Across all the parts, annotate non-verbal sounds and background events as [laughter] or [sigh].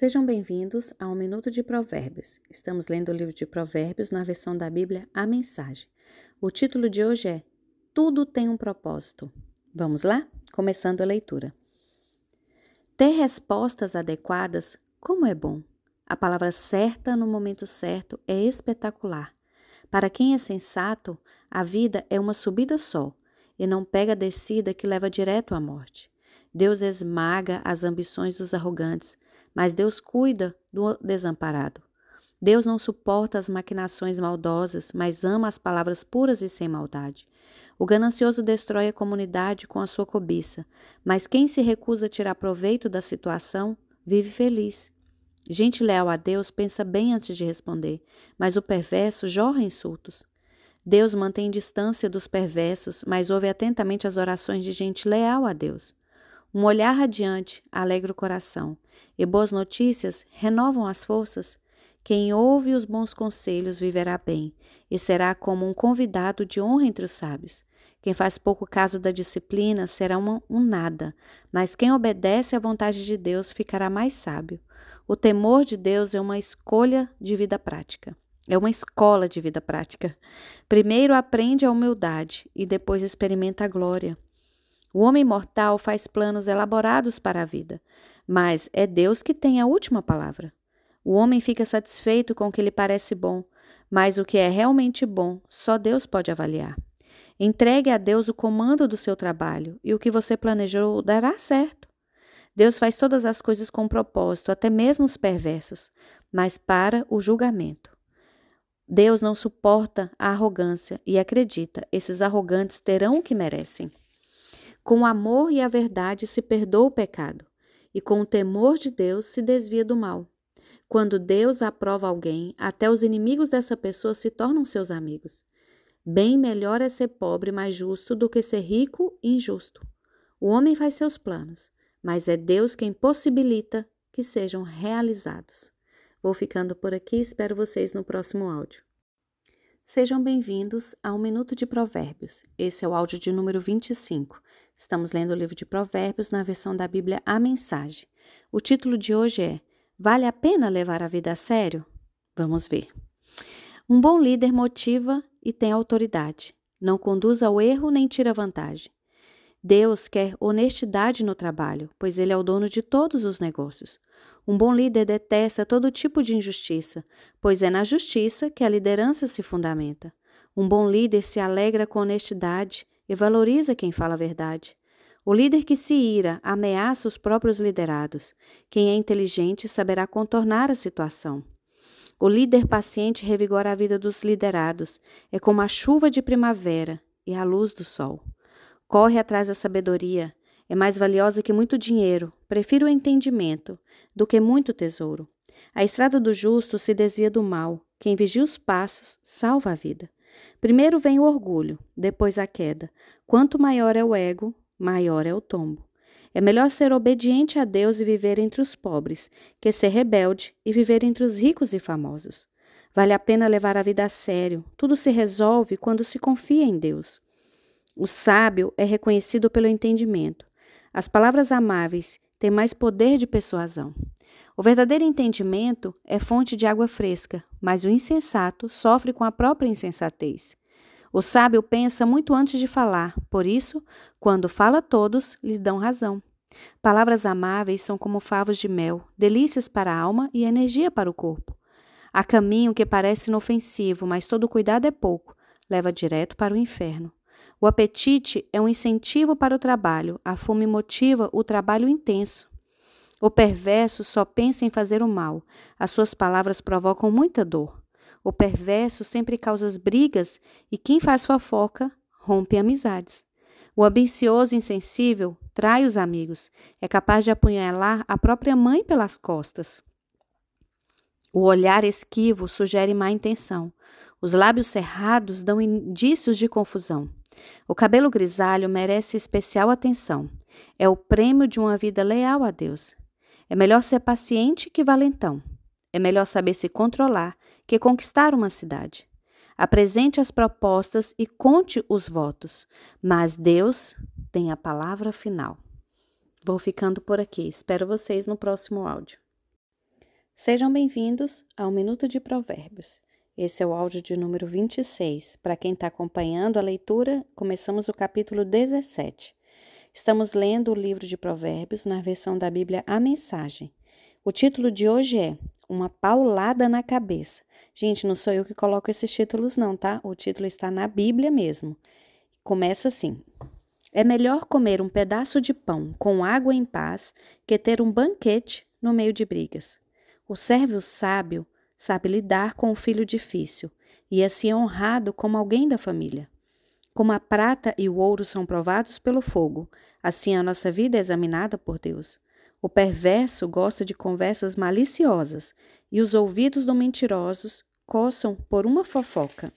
Sejam bem-vindos a um Minuto de Provérbios. Estamos lendo o livro de Provérbios na versão da Bíblia A Mensagem. O título de hoje é Tudo tem um propósito. Vamos lá? Começando a leitura. Ter respostas adequadas, como é bom. A palavra certa no momento certo é espetacular. Para quem é sensato, a vida é uma subida só e não pega a descida que leva direto à morte. Deus esmaga as ambições dos arrogantes, mas Deus cuida do desamparado. Deus não suporta as maquinações maldosas, mas ama as palavras puras e sem maldade. O ganancioso destrói a comunidade com a sua cobiça, mas quem se recusa a tirar proveito da situação vive feliz. Gente leal a Deus pensa bem antes de responder, mas o perverso jorra insultos. Deus mantém distância dos perversos, mas ouve atentamente as orações de gente leal a Deus. Um olhar radiante alegra o coração, e boas notícias renovam as forças. Quem ouve os bons conselhos viverá bem, e será como um convidado de honra entre os sábios. Quem faz pouco caso da disciplina será um, um nada, mas quem obedece à vontade de Deus ficará mais sábio. O temor de Deus é uma escolha de vida prática. É uma escola de vida prática. Primeiro aprende a humildade e depois experimenta a glória. O homem mortal faz planos elaborados para a vida, mas é Deus que tem a última palavra. O homem fica satisfeito com o que lhe parece bom, mas o que é realmente bom só Deus pode avaliar. Entregue a Deus o comando do seu trabalho e o que você planejou dará certo. Deus faz todas as coisas com propósito, até mesmo os perversos, mas para o julgamento. Deus não suporta a arrogância e acredita, esses arrogantes terão o que merecem. Com o amor e a verdade se perdoa o pecado, e com o temor de Deus se desvia do mal. Quando Deus aprova alguém, até os inimigos dessa pessoa se tornam seus amigos. Bem melhor é ser pobre, mas justo, do que ser rico e injusto. O homem faz seus planos, mas é Deus quem possibilita que sejam realizados. Vou ficando por aqui, espero vocês no próximo áudio. Sejam bem-vindos a Um Minuto de Provérbios. Esse é o áudio de número 25. Estamos lendo o livro de Provérbios na versão da Bíblia A Mensagem. O título de hoje é Vale a pena levar a vida a sério? Vamos ver. Um bom líder motiva e tem autoridade. Não conduz ao erro nem tira vantagem. Deus quer honestidade no trabalho, pois Ele é o dono de todos os negócios. Um bom líder detesta todo tipo de injustiça, pois é na justiça que a liderança se fundamenta. Um bom líder se alegra com honestidade e valoriza quem fala a verdade. O líder que se ira ameaça os próprios liderados. Quem é inteligente saberá contornar a situação. O líder paciente revigora a vida dos liderados. É como a chuva de primavera e a luz do sol. Corre atrás da sabedoria, é mais valiosa que muito dinheiro. Prefiro o entendimento do que muito tesouro. A estrada do justo se desvia do mal. Quem vigia os passos salva a vida. Primeiro vem o orgulho, depois a queda. Quanto maior é o ego, maior é o tombo. É melhor ser obediente a Deus e viver entre os pobres, que ser rebelde e viver entre os ricos e famosos. Vale a pena levar a vida a sério. Tudo se resolve quando se confia em Deus. O sábio é reconhecido pelo entendimento. As palavras amáveis têm mais poder de persuasão. O verdadeiro entendimento é fonte de água fresca, mas o insensato sofre com a própria insensatez. O sábio pensa muito antes de falar, por isso, quando fala todos, lhe dão razão. Palavras amáveis são como favos de mel, delícias para a alma e energia para o corpo. Há caminho que parece inofensivo, mas todo cuidado é pouco, leva direto para o inferno. O apetite é um incentivo para o trabalho, a fome motiva o trabalho intenso. O perverso só pensa em fazer o mal, as suas palavras provocam muita dor. O perverso sempre causa brigas e quem faz fofoca rompe amizades. O ambicioso insensível trai os amigos, é capaz de apunhalar a própria mãe pelas costas. O olhar esquivo sugere má intenção. Os lábios cerrados dão indícios de confusão. O cabelo grisalho merece especial atenção. É o prêmio de uma vida leal a Deus. É melhor ser paciente que valentão. É melhor saber se controlar que conquistar uma cidade. Apresente as propostas e conte os votos, mas Deus tem a palavra final. Vou ficando por aqui. Espero vocês no próximo áudio. Sejam bem-vindos ao Minuto de Provérbios. Esse é o áudio de número 26. Para quem está acompanhando a leitura, começamos o capítulo 17. Estamos lendo o livro de Provérbios na versão da Bíblia A Mensagem. O título de hoje é Uma Paulada na Cabeça. Gente, não sou eu que coloco esses títulos, não, tá? O título está na Bíblia mesmo. Começa assim: É melhor comer um pedaço de pão com água em paz que ter um banquete no meio de brigas. O servo sábio sabe lidar com o filho difícil e é honrado como alguém da família. Como a prata e o ouro são provados pelo fogo, assim a nossa vida é examinada por Deus. O perverso gosta de conversas maliciosas e os ouvidos do mentirosos coçam por uma fofoca.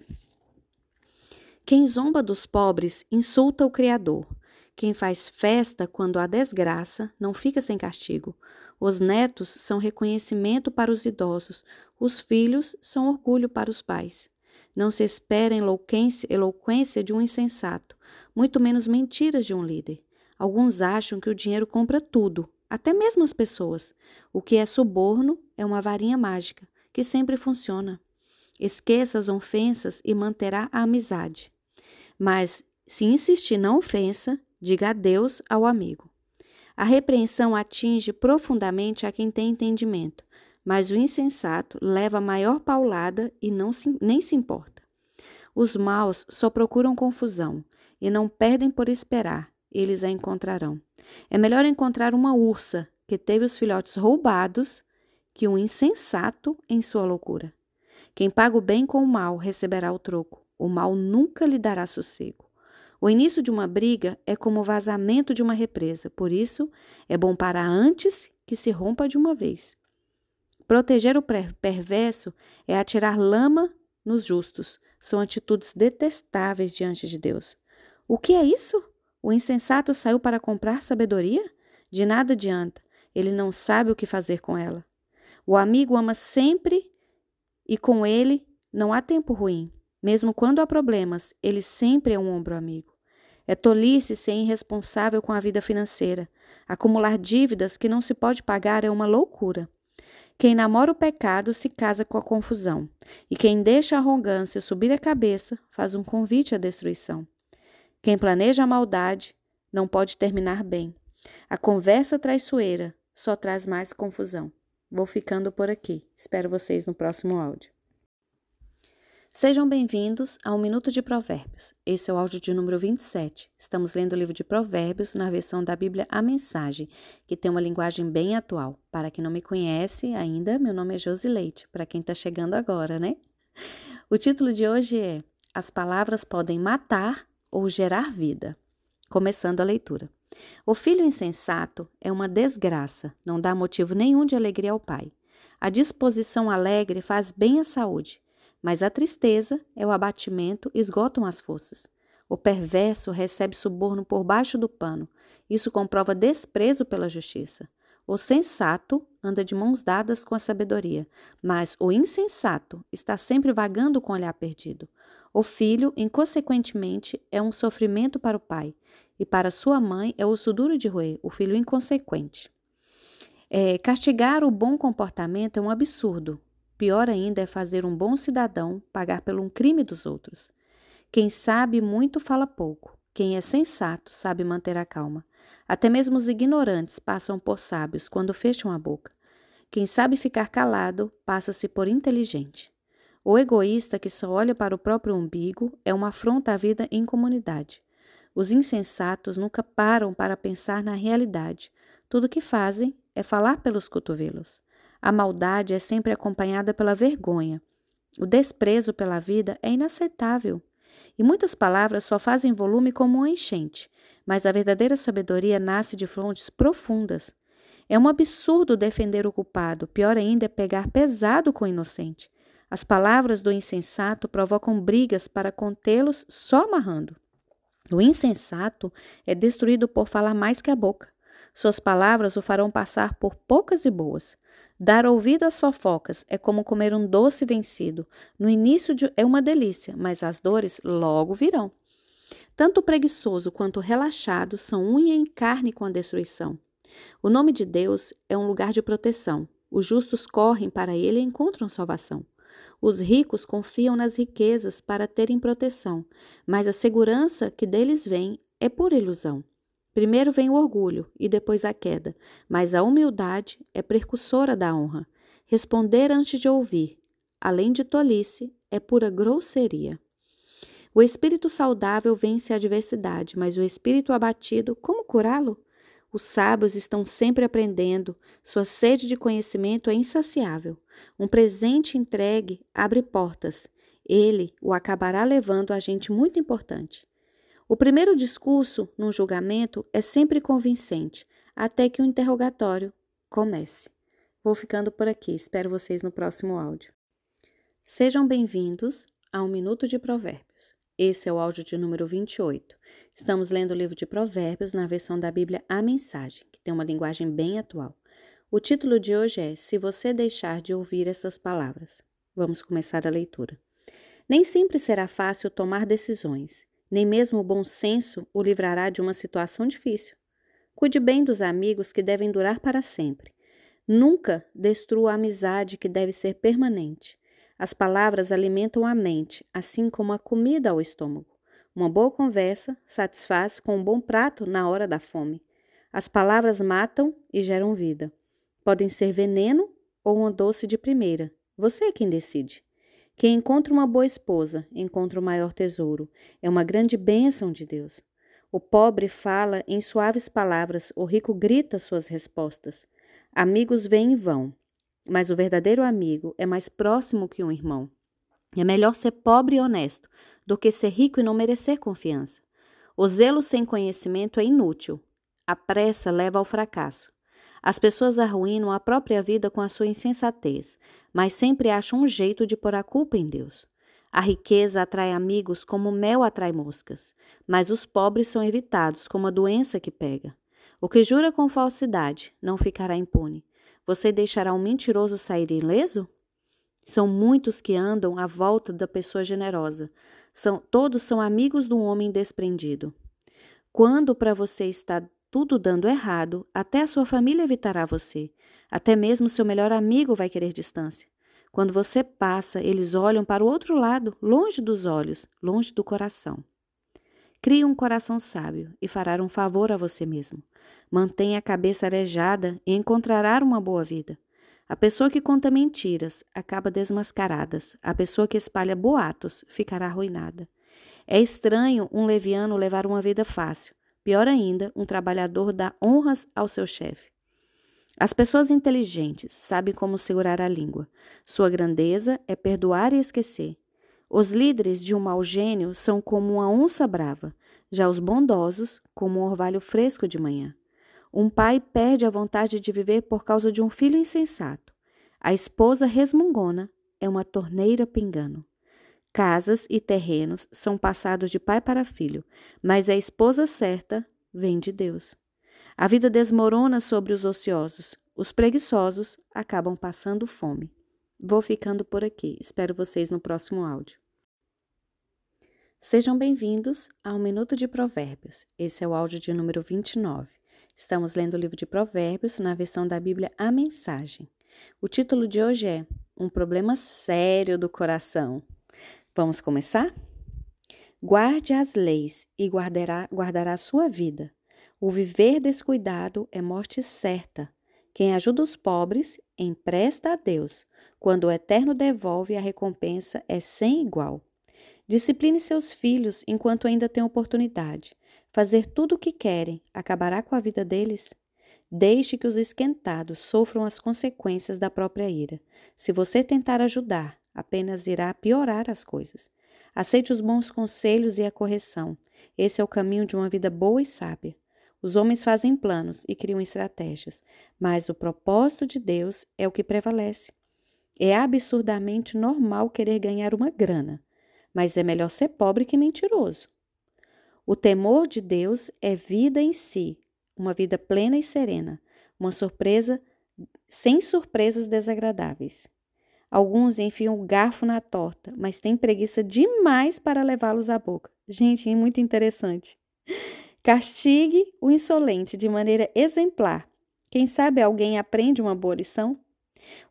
Quem zomba dos pobres insulta o Criador. Quem faz festa quando há desgraça não fica sem castigo. Os netos são reconhecimento para os idosos, os filhos são orgulho para os pais. Não se espera eloquência, de um insensato, muito menos mentiras de um líder. Alguns acham que o dinheiro compra tudo, até mesmo as pessoas. O que é suborno é uma varinha mágica, que sempre funciona. Esqueça as ofensas e manterá a amizade. Mas, se insistir na ofensa, diga adeus ao amigo. A repreensão atinge profundamente a quem tem entendimento, mas o insensato leva a maior paulada e não se, nem se importa. Os maus só procuram confusão e não perdem por esperar, eles a encontrarão. É melhor encontrar uma ursa que teve os filhotes roubados que um insensato em sua loucura. Quem paga o bem com o mal receberá o troco. O mal nunca lhe dará sossego. O início de uma briga é como o vazamento de uma represa, por isso é bom parar antes que se rompa de uma vez. Proteger o perverso é atirar lama nos justos. São atitudes detestáveis diante de Deus. O que é isso? O insensato saiu para comprar sabedoria? De nada adianta, ele não sabe o que fazer com ela. O amigo ama sempre e com ele não há tempo ruim. Mesmo quando há problemas, ele sempre é um ombro amigo. É tolice ser irresponsável com a vida financeira. Acumular dívidas que não se pode pagar é uma loucura. Quem namora o pecado se casa com a confusão, e quem deixa a arrogância subir a cabeça faz um convite à destruição. Quem planeja a maldade não pode terminar bem. A conversa traiçoeira só traz mais confusão. Vou ficando por aqui. Espero vocês no próximo áudio. Sejam bem-vindos ao Minuto de Provérbios. Esse é o áudio de número 27. Estamos lendo o livro de Provérbios na versão da Bíblia A Mensagem, que tem uma linguagem bem atual. Para quem não me conhece ainda, meu nome é Josi Leite, para quem está chegando agora, né? O título de hoje é As palavras podem matar ou gerar vida. Começando a leitura. O filho insensato é uma desgraça, não dá motivo nenhum de alegria ao pai. A disposição alegre faz bem à saúde mas a tristeza é o abatimento, esgotam as forças. O perverso recebe suborno por baixo do pano. Isso comprova desprezo pela justiça. O sensato anda de mãos dadas com a sabedoria, mas o insensato está sempre vagando com o olhar perdido. O filho, inconsequentemente, é um sofrimento para o pai, e para sua mãe é osso duro de roer, o filho inconsequente. É, castigar o bom comportamento é um absurdo, Pior ainda é fazer um bom cidadão pagar pelo um crime dos outros. Quem sabe muito fala pouco. Quem é sensato sabe manter a calma. Até mesmo os ignorantes passam por sábios quando fecham a boca. Quem sabe ficar calado passa-se por inteligente. O egoísta que só olha para o próprio umbigo é uma afronta à vida em comunidade. Os insensatos nunca param para pensar na realidade. Tudo o que fazem é falar pelos cotovelos. A maldade é sempre acompanhada pela vergonha. O desprezo pela vida é inaceitável. E muitas palavras só fazem volume como uma enchente, mas a verdadeira sabedoria nasce de fontes profundas. É um absurdo defender o culpado, pior ainda é pegar pesado com o inocente. As palavras do insensato provocam brigas para contê-los só amarrando. O insensato é destruído por falar mais que a boca. Suas palavras o farão passar por poucas e boas. Dar ouvido às fofocas é como comer um doce vencido. No início de, é uma delícia, mas as dores logo virão. Tanto o preguiçoso quanto o relaxado são unha em carne com a destruição. O nome de Deus é um lugar de proteção. Os justos correm para ele e encontram salvação. Os ricos confiam nas riquezas para terem proteção, mas a segurança que deles vem é pura ilusão. Primeiro vem o orgulho e depois a queda, mas a humildade é precursora da honra. Responder antes de ouvir, além de tolice, é pura grosseria. O espírito saudável vence a adversidade, mas o espírito abatido, como curá-lo? Os sábios estão sempre aprendendo, sua sede de conhecimento é insaciável. Um presente entregue abre portas. Ele o acabará levando a gente muito importante. O primeiro discurso, num julgamento, é sempre convincente, até que o interrogatório comece. Vou ficando por aqui, espero vocês no próximo áudio. Sejam bem-vindos a Um Minuto de Provérbios. Esse é o áudio de número 28. Estamos lendo o livro de Provérbios na versão da Bíblia A Mensagem, que tem uma linguagem bem atual. O título de hoje é Se você deixar de ouvir essas palavras. Vamos começar a leitura. Nem sempre será fácil tomar decisões, nem mesmo o bom senso o livrará de uma situação difícil. Cuide bem dos amigos que devem durar para sempre. Nunca destrua a amizade que deve ser permanente. As palavras alimentam a mente, assim como a comida ao estômago. Uma boa conversa satisfaz com um bom prato na hora da fome. As palavras matam e geram vida. Podem ser veneno ou uma doce de primeira. Você é quem decide. Quem encontra uma boa esposa encontra o maior tesouro. É uma grande bênção de Deus. O pobre fala em suaves palavras, o rico grita suas respostas. Amigos vêm e vão, mas o verdadeiro amigo é mais próximo que um irmão. É melhor ser pobre e honesto do que ser rico e não merecer confiança. O zelo sem conhecimento é inútil. A pressa leva ao fracasso. As pessoas arruinam a própria vida com a sua insensatez, mas sempre acham um jeito de pôr a culpa em Deus. A riqueza atrai amigos como mel atrai moscas, mas os pobres são evitados como a doença que pega. O que jura com falsidade não ficará impune. Você deixará um mentiroso sair ileso? São muitos que andam à volta da pessoa generosa. São, todos são amigos do homem desprendido. Quando para você está tudo dando errado, até a sua família evitará você. Até mesmo seu melhor amigo vai querer distância. Quando você passa, eles olham para o outro lado, longe dos olhos, longe do coração. Crie um coração sábio e fará um favor a você mesmo. Mantenha a cabeça arejada e encontrará uma boa vida. A pessoa que conta mentiras acaba desmascaradas. A pessoa que espalha boatos ficará arruinada. É estranho um leviano levar uma vida fácil. Pior ainda, um trabalhador dá honras ao seu chefe. As pessoas inteligentes sabem como segurar a língua. Sua grandeza é perdoar e esquecer. Os líderes de um mau gênio são como uma onça brava, já os bondosos, como um orvalho fresco de manhã. Um pai perde a vontade de viver por causa de um filho insensato. A esposa resmungona é uma torneira pingando. Casas e terrenos são passados de pai para filho, mas a esposa certa vem de Deus. A vida desmorona sobre os ociosos, os preguiçosos acabam passando fome. Vou ficando por aqui. Espero vocês no próximo áudio. Sejam bem-vindos ao Minuto de Provérbios. Esse é o áudio de número 29. Estamos lendo o livro de Provérbios na versão da Bíblia A Mensagem. O título de hoje é Um problema sério do coração. Vamos começar? Guarde as leis e guardará, guardará sua vida. O viver descuidado é morte certa. Quem ajuda os pobres empresta a Deus. Quando o Eterno devolve, a recompensa é sem igual. Discipline seus filhos enquanto ainda tem oportunidade. Fazer tudo o que querem acabará com a vida deles? Deixe que os esquentados sofram as consequências da própria ira. Se você tentar ajudar, apenas irá piorar as coisas. Aceite os bons conselhos e a correção. Esse é o caminho de uma vida boa e sábia. Os homens fazem planos e criam estratégias, mas o propósito de Deus é o que prevalece. É absurdamente normal querer ganhar uma grana, mas é melhor ser pobre que mentiroso. O temor de Deus é vida em si, uma vida plena e serena, uma surpresa sem surpresas desagradáveis. Alguns enfiam o garfo na torta, mas têm preguiça demais para levá-los à boca. Gente, é muito interessante. Castigue o insolente de maneira exemplar. Quem sabe alguém aprende uma boa lição?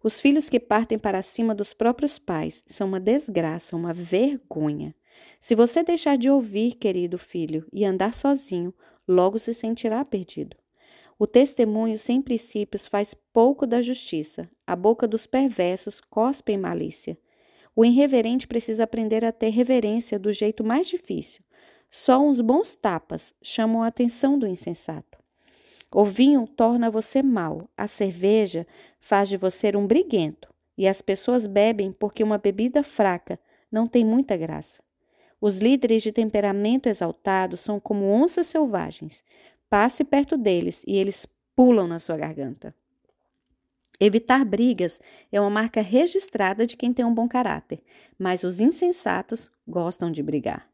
Os filhos que partem para cima dos próprios pais são uma desgraça, uma vergonha. Se você deixar de ouvir, querido filho, e andar sozinho, logo se sentirá perdido. O testemunho sem princípios faz pouco da justiça. A boca dos perversos cospe em malícia. O irreverente precisa aprender a ter reverência do jeito mais difícil. Só uns bons tapas chamam a atenção do insensato. O vinho torna você mal, a cerveja faz de você um briguento, e as pessoas bebem porque uma bebida fraca não tem muita graça. Os líderes de temperamento exaltado são como onças selvagens. Passe perto deles e eles pulam na sua garganta. Evitar brigas é uma marca registrada de quem tem um bom caráter, mas os insensatos gostam de brigar.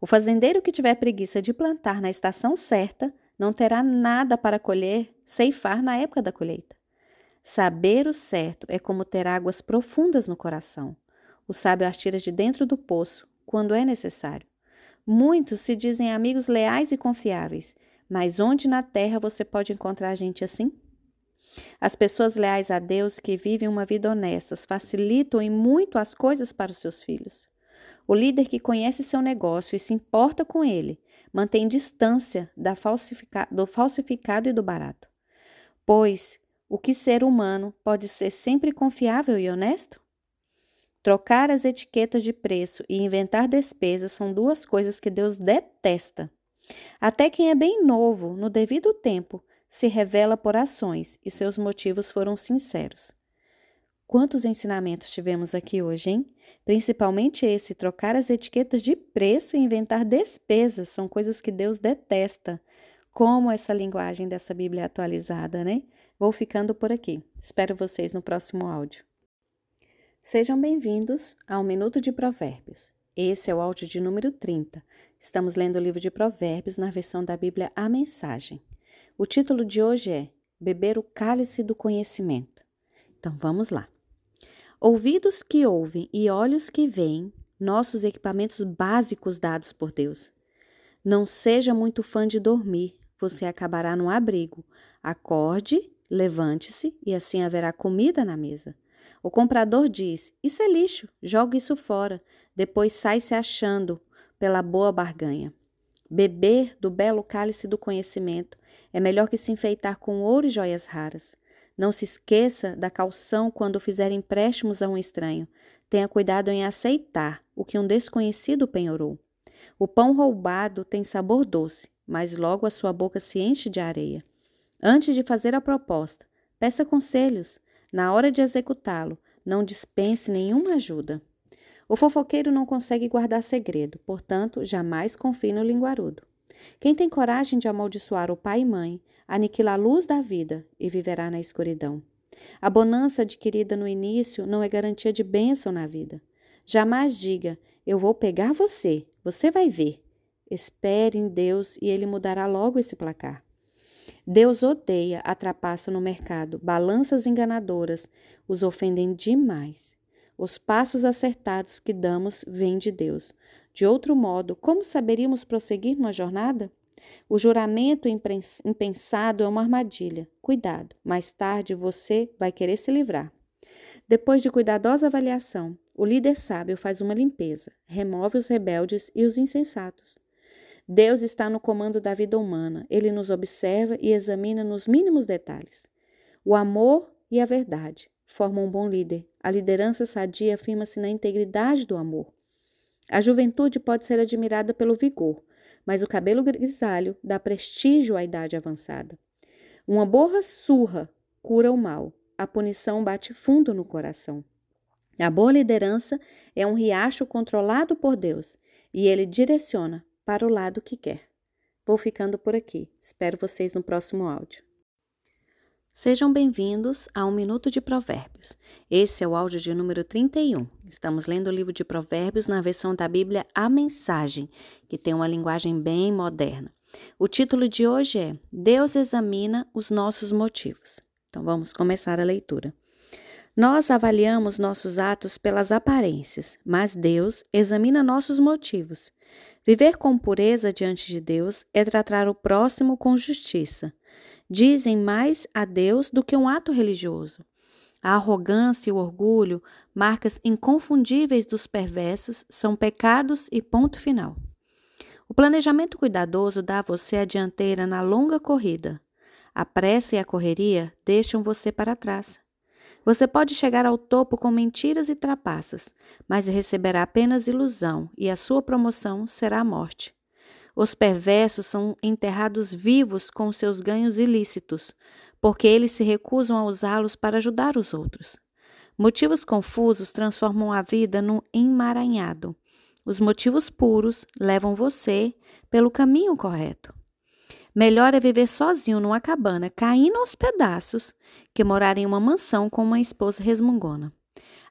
O fazendeiro que tiver preguiça de plantar na estação certa não terá nada para colher, ceifar na época da colheita. Saber o certo é como ter águas profundas no coração. O sábio as tira de dentro do poço quando é necessário. Muitos se dizem amigos leais e confiáveis, mas onde na terra você pode encontrar gente assim? As pessoas leais a Deus que vivem uma vida honesta facilitam em muito as coisas para os seus filhos. O líder que conhece seu negócio e se importa com ele mantém distância falsifica do falsificado e do barato. Pois o que ser humano pode ser sempre confiável e honesto? Trocar as etiquetas de preço e inventar despesas são duas coisas que Deus detesta. Até quem é bem novo, no devido tempo, se revela por ações e seus motivos foram sinceros. Quantos ensinamentos tivemos aqui hoje, hein? Principalmente esse: trocar as etiquetas de preço e inventar despesas são coisas que Deus detesta. Como essa linguagem dessa Bíblia atualizada, né? Vou ficando por aqui. Espero vocês no próximo áudio. Sejam bem-vindos ao Minuto de Provérbios. Esse é o áudio de número 30. Estamos lendo o livro de Provérbios na versão da Bíblia A Mensagem. O título de hoje é Beber o Cálice do Conhecimento. Então vamos lá. Ouvidos que ouvem e olhos que veem, nossos equipamentos básicos dados por Deus. Não seja muito fã de dormir, você acabará no abrigo. Acorde, levante-se e assim haverá comida na mesa. O comprador diz: Isso é lixo, joga isso fora. Depois sai se achando pela boa barganha. Beber do belo cálice do conhecimento é melhor que se enfeitar com ouro e joias raras. Não se esqueça da calção quando fizer empréstimos a um estranho. Tenha cuidado em aceitar o que um desconhecido penhorou. O pão roubado tem sabor doce, mas logo a sua boca se enche de areia. Antes de fazer a proposta, peça conselhos. Na hora de executá-lo, não dispense nenhuma ajuda. O fofoqueiro não consegue guardar segredo, portanto, jamais confie no linguarudo. Quem tem coragem de amaldiçoar o pai e mãe, aniquila a luz da vida e viverá na escuridão. A bonança adquirida no início não é garantia de bênção na vida. Jamais diga: Eu vou pegar você, você vai ver. Espere em Deus e ele mudará logo esse placar. Deus odeia a trapaça no mercado, balanças enganadoras os ofendem demais. Os passos acertados que damos vêm de Deus. De outro modo, como saberíamos prosseguir numa jornada? O juramento impensado é uma armadilha. Cuidado, mais tarde você vai querer se livrar. Depois de cuidadosa avaliação, o líder sábio faz uma limpeza, remove os rebeldes e os insensatos. Deus está no comando da vida humana. Ele nos observa e examina nos mínimos detalhes. O amor e a verdade formam um bom líder. A liderança sadia afirma-se na integridade do amor. A juventude pode ser admirada pelo vigor, mas o cabelo grisalho dá prestígio à idade avançada. Uma borra surra cura o mal. A punição bate fundo no coração. A boa liderança é um riacho controlado por Deus e ele direciona para o lado que quer. Vou ficando por aqui. Espero vocês no próximo áudio. Sejam bem-vindos a Um Minuto de Provérbios. Esse é o áudio de número 31. Estamos lendo o livro de Provérbios na versão da Bíblia A Mensagem, que tem uma linguagem bem moderna. O título de hoje é Deus examina os nossos motivos. Então vamos começar a leitura. Nós avaliamos nossos atos pelas aparências, mas Deus examina nossos motivos. Viver com pureza diante de Deus é tratar o próximo com justiça. Dizem mais a Deus do que um ato religioso. A arrogância e o orgulho, marcas inconfundíveis dos perversos, são pecados e ponto final. O planejamento cuidadoso dá a você a dianteira na longa corrida. A pressa e a correria deixam você para trás. Você pode chegar ao topo com mentiras e trapaças, mas receberá apenas ilusão e a sua promoção será a morte. Os perversos são enterrados vivos com seus ganhos ilícitos, porque eles se recusam a usá-los para ajudar os outros. Motivos confusos transformam a vida num emaranhado. Os motivos puros levam você pelo caminho correto. Melhor é viver sozinho numa cabana, caindo aos pedaços, que morar em uma mansão com uma esposa resmungona.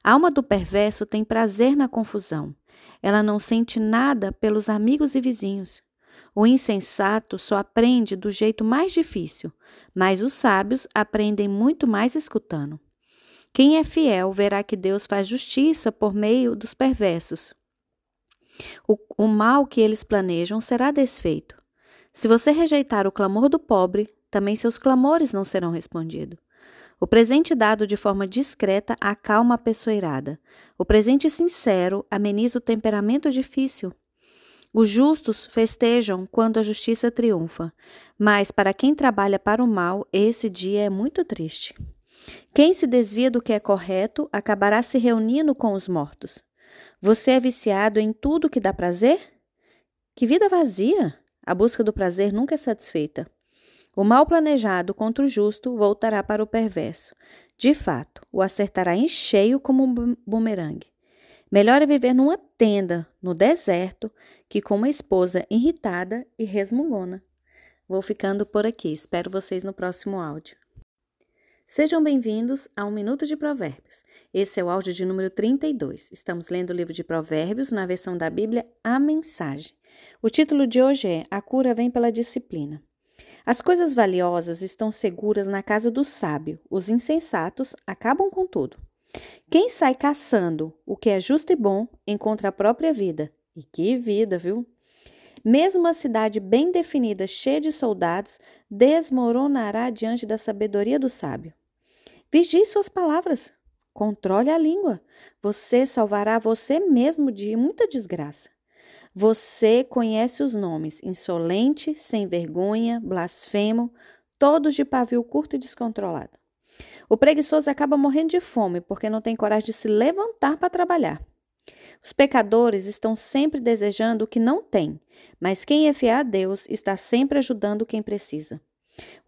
A alma do perverso tem prazer na confusão. Ela não sente nada pelos amigos e vizinhos. O insensato só aprende do jeito mais difícil, mas os sábios aprendem muito mais escutando. Quem é fiel verá que Deus faz justiça por meio dos perversos. O, o mal que eles planejam será desfeito. Se você rejeitar o clamor do pobre, também seus clamores não serão respondidos. O presente dado de forma discreta acalma a pessoa irada. O presente sincero ameniza o temperamento difícil. Os justos festejam quando a justiça triunfa, mas para quem trabalha para o mal, esse dia é muito triste. Quem se desvia do que é correto acabará se reunindo com os mortos. Você é viciado em tudo que dá prazer? Que vida vazia! A busca do prazer nunca é satisfeita. O mal planejado contra o justo voltará para o perverso. De fato, o acertará em cheio como um bumerangue. Melhor é viver numa tenda, no deserto, que com uma esposa irritada e resmungona. Vou ficando por aqui. Espero vocês no próximo áudio. Sejam bem-vindos a Um Minuto de Provérbios. Esse é o áudio de número 32. Estamos lendo o livro de Provérbios na versão da Bíblia A Mensagem. O título de hoje é A Cura Vem pela Disciplina. As coisas valiosas estão seguras na casa do sábio, os insensatos acabam com tudo. Quem sai caçando o que é justo e bom encontra a própria vida. E que vida, viu? Mesmo uma cidade bem definida, cheia de soldados, desmoronará diante da sabedoria do sábio. Vigie suas palavras. Controle a língua. Você salvará você mesmo de muita desgraça. Você conhece os nomes insolente, sem vergonha, blasfemo, todos de pavio curto e descontrolado. O preguiçoso acaba morrendo de fome porque não tem coragem de se levantar para trabalhar. Os pecadores estão sempre desejando o que não têm, mas quem é fiel a Deus está sempre ajudando quem precisa.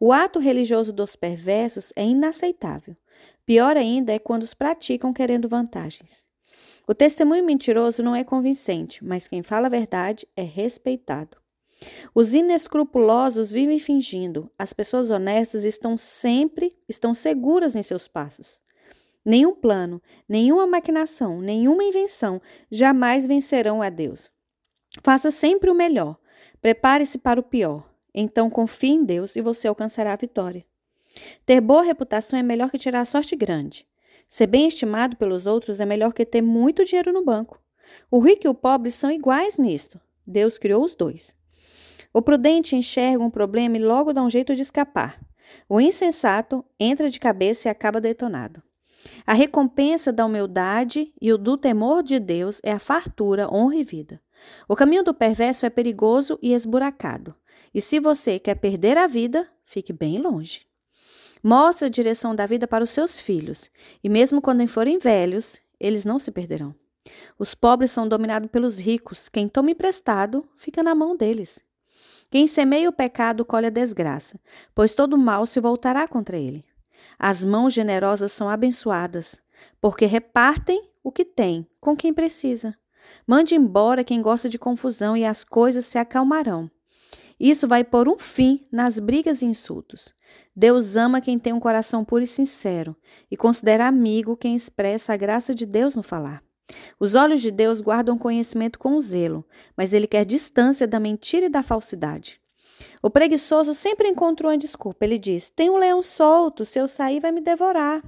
O ato religioso dos perversos é inaceitável. Pior ainda é quando os praticam querendo vantagens. O testemunho mentiroso não é convincente, mas quem fala a verdade é respeitado. Os inescrupulosos vivem fingindo, as pessoas honestas estão sempre, estão seguras em seus passos. Nenhum plano, nenhuma maquinação, nenhuma invenção jamais vencerão a Deus. Faça sempre o melhor. Prepare-se para o pior. Então confie em Deus e você alcançará a vitória. Ter boa reputação é melhor que tirar sorte grande. Ser bem estimado pelos outros é melhor que ter muito dinheiro no banco. O rico e o pobre são iguais nisto. Deus criou os dois. O prudente enxerga um problema e logo dá um jeito de escapar. O insensato entra de cabeça e acaba detonado. A recompensa da humildade e o do temor de Deus é a fartura, honra e vida. O caminho do perverso é perigoso e esburacado. E se você quer perder a vida, fique bem longe. Mostre a direção da vida para os seus filhos, e mesmo quando forem velhos, eles não se perderão. Os pobres são dominados pelos ricos, quem toma emprestado fica na mão deles. Quem semeia o pecado colhe a desgraça, pois todo mal se voltará contra ele. As mãos generosas são abençoadas, porque repartem o que tem com quem precisa. Mande embora quem gosta de confusão e as coisas se acalmarão. Isso vai pôr um fim nas brigas e insultos. Deus ama quem tem um coração puro e sincero e considera amigo quem expressa a graça de Deus no falar. Os olhos de Deus guardam conhecimento com zelo, mas ele quer distância da mentira e da falsidade. O preguiçoso sempre encontra uma desculpa. Ele diz: Tem um leão solto, se eu sair, vai me devorar.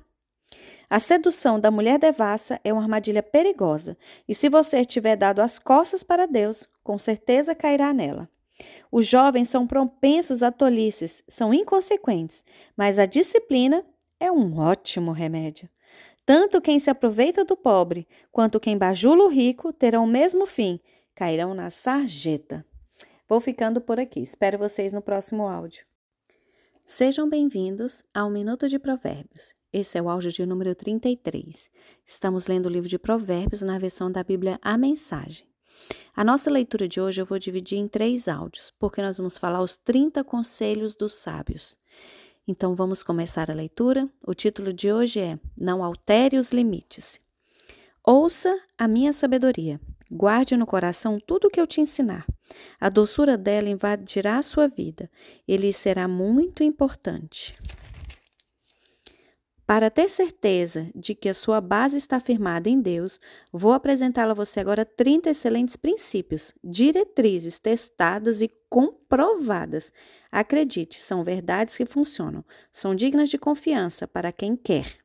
A sedução da mulher devassa é uma armadilha perigosa, e se você tiver dado as costas para Deus, com certeza cairá nela. Os jovens são propensos a tolices, são inconsequentes, mas a disciplina é um ótimo remédio. Tanto quem se aproveita do pobre quanto quem bajula o rico terão o mesmo fim, cairão na sarjeta. Vou ficando por aqui. Espero vocês no próximo áudio. Sejam bem-vindos ao Minuto de Provérbios. Esse é o áudio de número 33. Estamos lendo o livro de Provérbios na versão da Bíblia A Mensagem. A nossa leitura de hoje eu vou dividir em três áudios, porque nós vamos falar os 30 conselhos dos sábios. Então vamos começar a leitura. O título de hoje é Não altere os limites. Ouça a minha sabedoria. Guarde no coração tudo o que eu te ensinar. A doçura dela invadirá a sua vida. Ele será muito importante. Para ter certeza de que a sua base está firmada em Deus, vou apresentá-la a você agora 30 excelentes princípios, diretrizes testadas e comprovadas. Acredite, são verdades que funcionam, são dignas de confiança para quem quer.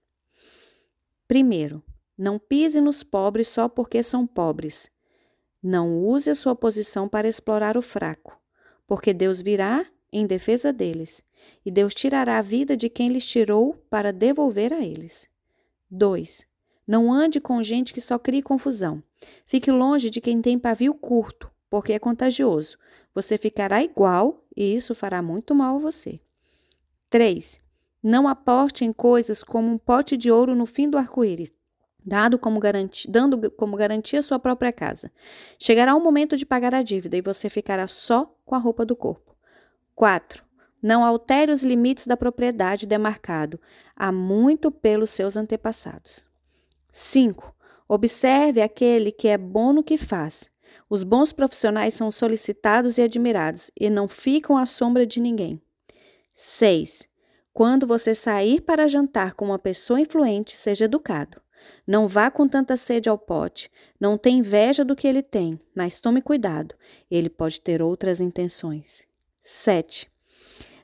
Primeiro, não pise nos pobres só porque são pobres. Não use a sua posição para explorar o fraco, porque Deus virá em defesa deles, e Deus tirará a vida de quem lhes tirou para devolver a eles. 2. Não ande com gente que só crie confusão. Fique longe de quem tem pavio curto, porque é contagioso. Você ficará igual e isso fará muito mal a você. 3. Não aporte em coisas como um pote de ouro no fim do arco-íris dado como garantia, dando como garantia sua própria casa. Chegará o momento de pagar a dívida e você ficará só com a roupa do corpo. 4. Não altere os limites da propriedade demarcado há muito pelos seus antepassados. 5. Observe aquele que é bom no que faz. Os bons profissionais são solicitados e admirados e não ficam à sombra de ninguém. 6. Quando você sair para jantar com uma pessoa influente, seja educado. Não vá com tanta sede ao pote. Não tenha inveja do que ele tem, mas tome cuidado. Ele pode ter outras intenções. 7.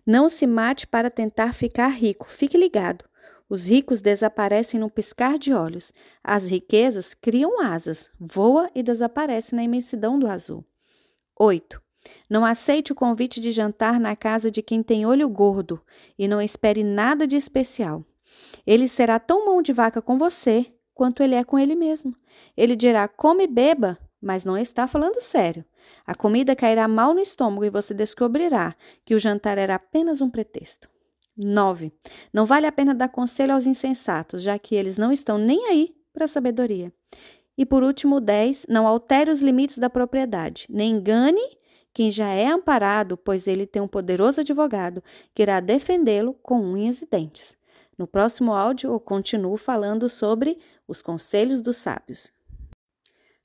Não se mate para tentar ficar rico. Fique ligado. Os ricos desaparecem num piscar de olhos. As riquezas criam asas, voa e desaparece na imensidão do azul. 8. Não aceite o convite de jantar na casa de quem tem olho gordo e não espere nada de especial. Ele será tão mão de vaca com você quanto ele é com ele mesmo. Ele dirá: come e beba, mas não está falando sério. A comida cairá mal no estômago e você descobrirá que o jantar era apenas um pretexto. 9. Não vale a pena dar conselho aos insensatos, já que eles não estão nem aí para a sabedoria. E por último, 10. Não altere os limites da propriedade, nem engane quem já é amparado, pois ele tem um poderoso advogado que irá defendê-lo com unhas e dentes. No próximo áudio, eu continuo falando sobre os conselhos dos sábios.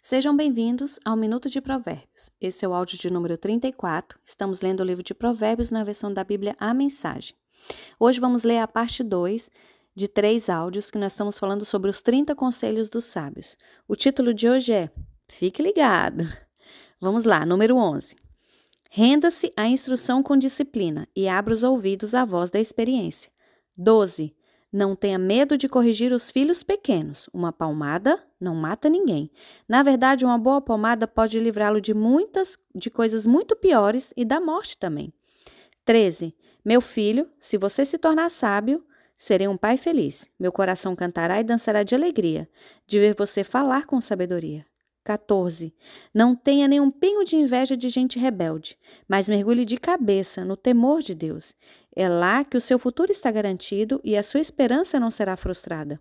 Sejam bem-vindos ao Minuto de Provérbios. Esse é o áudio de número 34. Estamos lendo o livro de Provérbios na versão da Bíblia A Mensagem. Hoje vamos ler a parte 2 de três áudios que nós estamos falando sobre os 30 conselhos dos sábios. O título de hoje é Fique ligado. Vamos lá, número 11. Renda-se à instrução com disciplina e abra os ouvidos à voz da experiência. 12. Não tenha medo de corrigir os filhos pequenos. Uma palmada não mata ninguém. Na verdade, uma boa palmada pode livrá-lo de muitas de coisas muito piores e da morte também. 13. Meu filho, se você se tornar sábio, serei um pai feliz. Meu coração cantará e dançará de alegria de ver você falar com sabedoria. 14. Não tenha nenhum pingo de inveja de gente rebelde, mas mergulhe de cabeça no temor de Deus. É lá que o seu futuro está garantido e a sua esperança não será frustrada.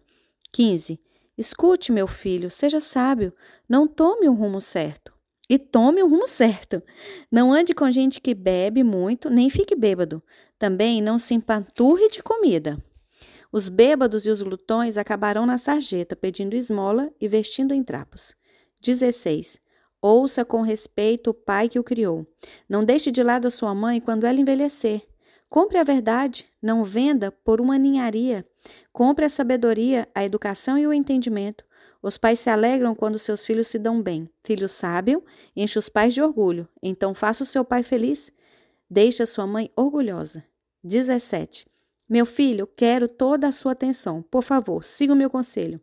15. Escute, meu filho, seja sábio, não tome o um rumo certo. E tome o um rumo certo. Não ande com gente que bebe muito, nem fique bêbado. Também não se empanturre de comida. Os bêbados e os glutões acabarão na sarjeta, pedindo esmola e vestindo em trapos. 16. Ouça com respeito o pai que o criou. Não deixe de lado a sua mãe quando ela envelhecer. Compre a verdade, não venda por uma ninharia. Compre a sabedoria, a educação e o entendimento. Os pais se alegram quando seus filhos se dão bem. Filho sábio enche os pais de orgulho. Então faça o seu pai feliz. Deixe a sua mãe orgulhosa. 17. Meu filho, quero toda a sua atenção. Por favor, siga o meu conselho.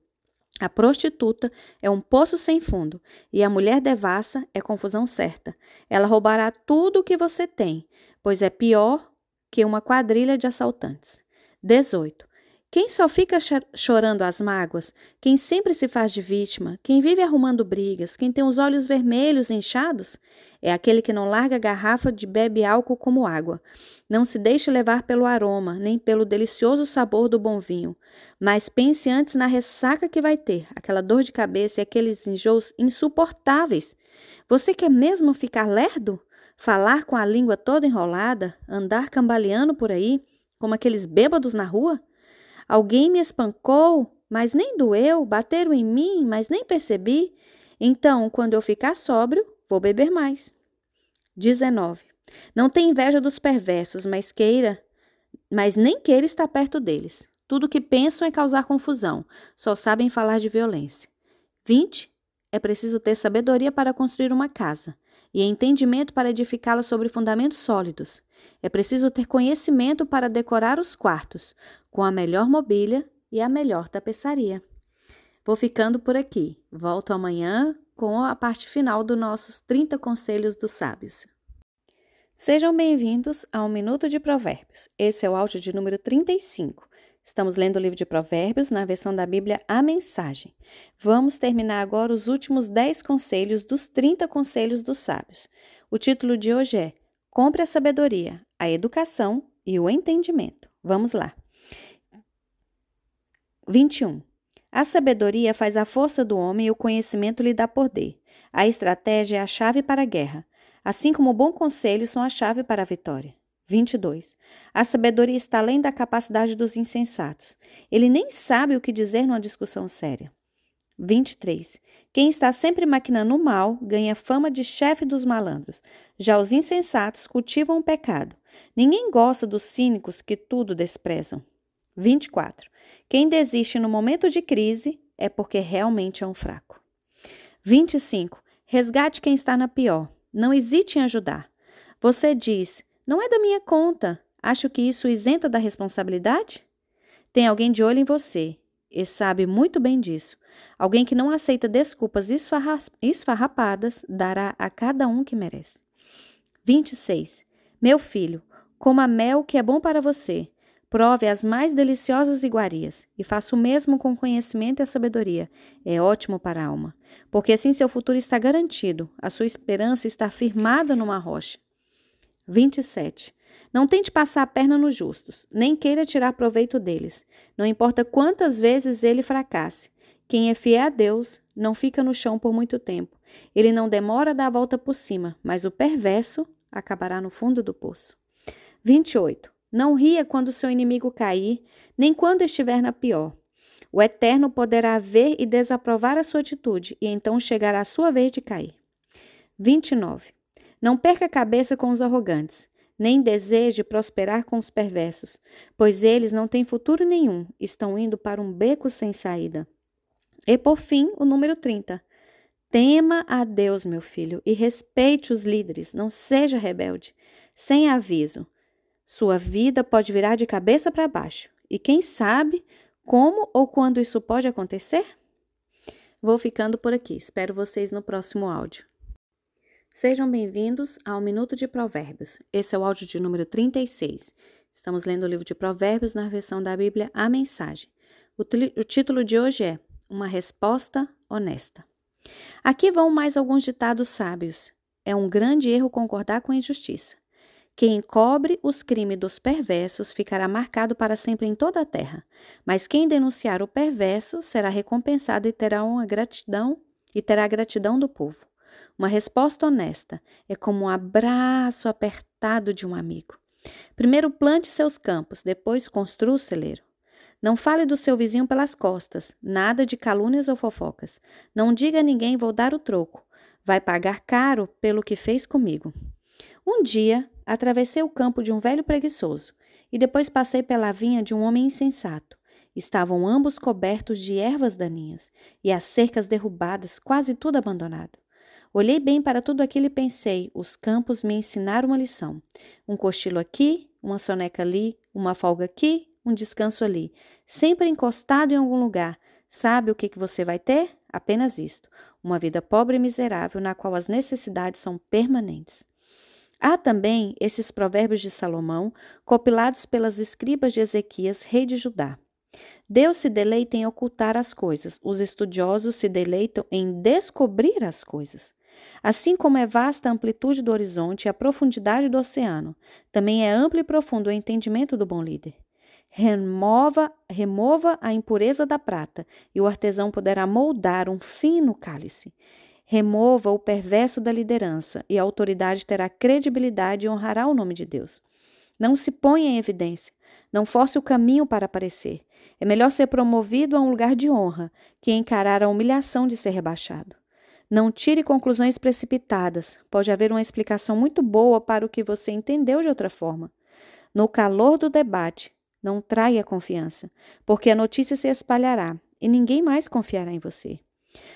A prostituta é um poço sem fundo e a mulher devassa é confusão certa. Ela roubará tudo o que você tem, pois é pior que uma quadrilha de assaltantes. 18. Quem só fica chorando as mágoas, quem sempre se faz de vítima, quem vive arrumando brigas, quem tem os olhos vermelhos inchados, é aquele que não larga a garrafa de bebe álcool como água. Não se deixe levar pelo aroma, nem pelo delicioso sabor do bom vinho, mas pense antes na ressaca que vai ter, aquela dor de cabeça e aqueles enjoos insuportáveis. Você quer mesmo ficar lerdo? Falar com a língua toda enrolada? Andar cambaleando por aí, como aqueles bêbados na rua? Alguém me espancou, mas nem doeu, bateram em mim, mas nem percebi. Então, quando eu ficar sóbrio, vou beber mais. 19. Não tem inveja dos perversos, mas queira, mas nem queira estar perto deles. Tudo que pensam é causar confusão, só sabem falar de violência. 20. É preciso ter sabedoria para construir uma casa e entendimento para edificá-la sobre fundamentos sólidos. É preciso ter conhecimento para decorar os quartos, com a melhor mobília e a melhor tapeçaria. Vou ficando por aqui. Volto amanhã com a parte final dos nossos 30 conselhos dos sábios. Sejam bem-vindos ao Minuto de Provérbios. Esse é o áudio de número 35. Estamos lendo o livro de Provérbios na versão da Bíblia A Mensagem. Vamos terminar agora os últimos 10 conselhos dos 30 conselhos dos sábios. O título de hoje é Compre a sabedoria, a educação e o entendimento. Vamos lá. 21. A sabedoria faz a força do homem e o conhecimento lhe dá poder. A estratégia é a chave para a guerra, assim como o bom conselho são a chave para a vitória. 22. A sabedoria está além da capacidade dos insensatos. Ele nem sabe o que dizer numa discussão séria. 23. Quem está sempre maquinando o mal ganha fama de chefe dos malandros. Já os insensatos cultivam o pecado. Ninguém gosta dos cínicos que tudo desprezam. 24. Quem desiste no momento de crise é porque realmente é um fraco. 25. Resgate quem está na pior. Não hesite em ajudar. Você diz: não é da minha conta. Acho que isso isenta da responsabilidade? Tem alguém de olho em você e sabe muito bem disso. Alguém que não aceita desculpas esfarra esfarrapadas dará a cada um que merece. 26. Meu filho, coma mel que é bom para você. Prove as mais deliciosas iguarias e faça o mesmo com conhecimento e a sabedoria. É ótimo para a alma, porque assim seu futuro está garantido, a sua esperança está firmada numa rocha. 27. Não tente passar a perna nos justos, nem queira tirar proveito deles. Não importa quantas vezes ele fracasse. Quem é fiel a Deus não fica no chão por muito tempo. Ele não demora a dar a volta por cima, mas o perverso acabará no fundo do poço. 28. Não ria quando seu inimigo cair, nem quando estiver na pior. O Eterno poderá ver e desaprovar a sua atitude, e então chegará a sua vez de cair. 29. Não perca a cabeça com os arrogantes, nem deseje prosperar com os perversos, pois eles não têm futuro nenhum, estão indo para um beco sem saída. E por fim, o número 30. Tema a Deus, meu filho, e respeite os líderes, não seja rebelde. Sem aviso, sua vida pode virar de cabeça para baixo. E quem sabe como ou quando isso pode acontecer? Vou ficando por aqui. Espero vocês no próximo áudio. Sejam bem-vindos ao Minuto de Provérbios. Esse é o áudio de número 36. Estamos lendo o livro de Provérbios na versão da Bíblia A Mensagem. O, o título de hoje é Uma Resposta Honesta. Aqui vão mais alguns ditados sábios. É um grande erro concordar com a injustiça. Quem encobre os crimes dos perversos ficará marcado para sempre em toda a terra, mas quem denunciar o perverso será recompensado e terá uma gratidão e terá a gratidão do povo. Uma resposta honesta é como um abraço apertado de um amigo. Primeiro plante seus campos, depois construa o celeiro. Não fale do seu vizinho pelas costas, nada de calúnias ou fofocas. Não diga a ninguém vou dar o troco. Vai pagar caro pelo que fez comigo. Um dia atravessei o campo de um velho preguiçoso e depois passei pela vinha de um homem insensato. Estavam ambos cobertos de ervas daninhas e as cercas derrubadas, quase tudo abandonado. Olhei bem para tudo aquilo e pensei: os campos me ensinaram uma lição. Um cochilo aqui, uma soneca ali, uma folga aqui, um descanso ali. Sempre encostado em algum lugar. Sabe o que, que você vai ter? Apenas isto: uma vida pobre e miserável, na qual as necessidades são permanentes. Há também esses provérbios de Salomão, compilados pelas escribas de Ezequias, rei de Judá. Deus se deleita em ocultar as coisas, os estudiosos se deleitam em descobrir as coisas. Assim como é vasta a amplitude do horizonte e a profundidade do oceano, também é amplo e profundo o entendimento do bom líder. Remova, remova a impureza da prata, e o artesão poderá moldar um fino cálice. Remova o perverso da liderança, e a autoridade terá credibilidade e honrará o nome de Deus. Não se ponha em evidência, não force o caminho para aparecer. É melhor ser promovido a um lugar de honra que encarar a humilhação de ser rebaixado. Não tire conclusões precipitadas. Pode haver uma explicação muito boa para o que você entendeu de outra forma. No calor do debate, não traia confiança, porque a notícia se espalhará e ninguém mais confiará em você.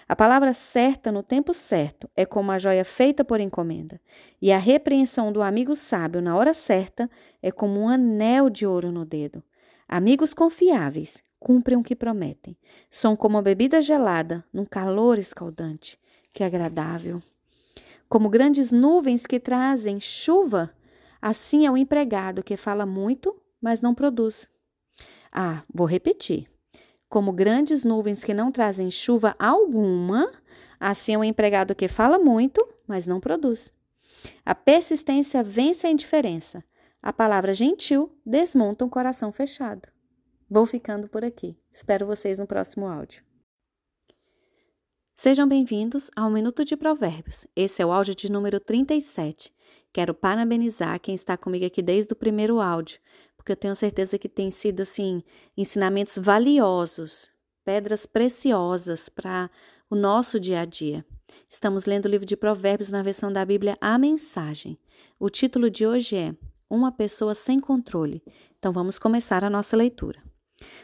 A palavra certa no tempo certo é como a joia feita por encomenda, e a repreensão do amigo sábio na hora certa é como um anel de ouro no dedo. Amigos confiáveis cumprem o que prometem. São como a bebida gelada num calor escaldante. Que agradável. Como grandes nuvens que trazem chuva, assim é o empregado que fala muito, mas não produz. Ah, vou repetir. Como grandes nuvens que não trazem chuva alguma, assim é o empregado que fala muito, mas não produz. A persistência vence a indiferença. A palavra gentil desmonta um coração fechado. Vou ficando por aqui. Espero vocês no próximo áudio. Sejam bem-vindos ao Minuto de Provérbios. Esse é o áudio de número 37. Quero parabenizar quem está comigo aqui desde o primeiro áudio porque eu tenho certeza que tem sido assim ensinamentos valiosos, pedras preciosas para o nosso dia a dia. Estamos lendo o livro de Provérbios na versão da Bíblia A Mensagem. O título de hoje é Uma pessoa sem controle. Então vamos começar a nossa leitura.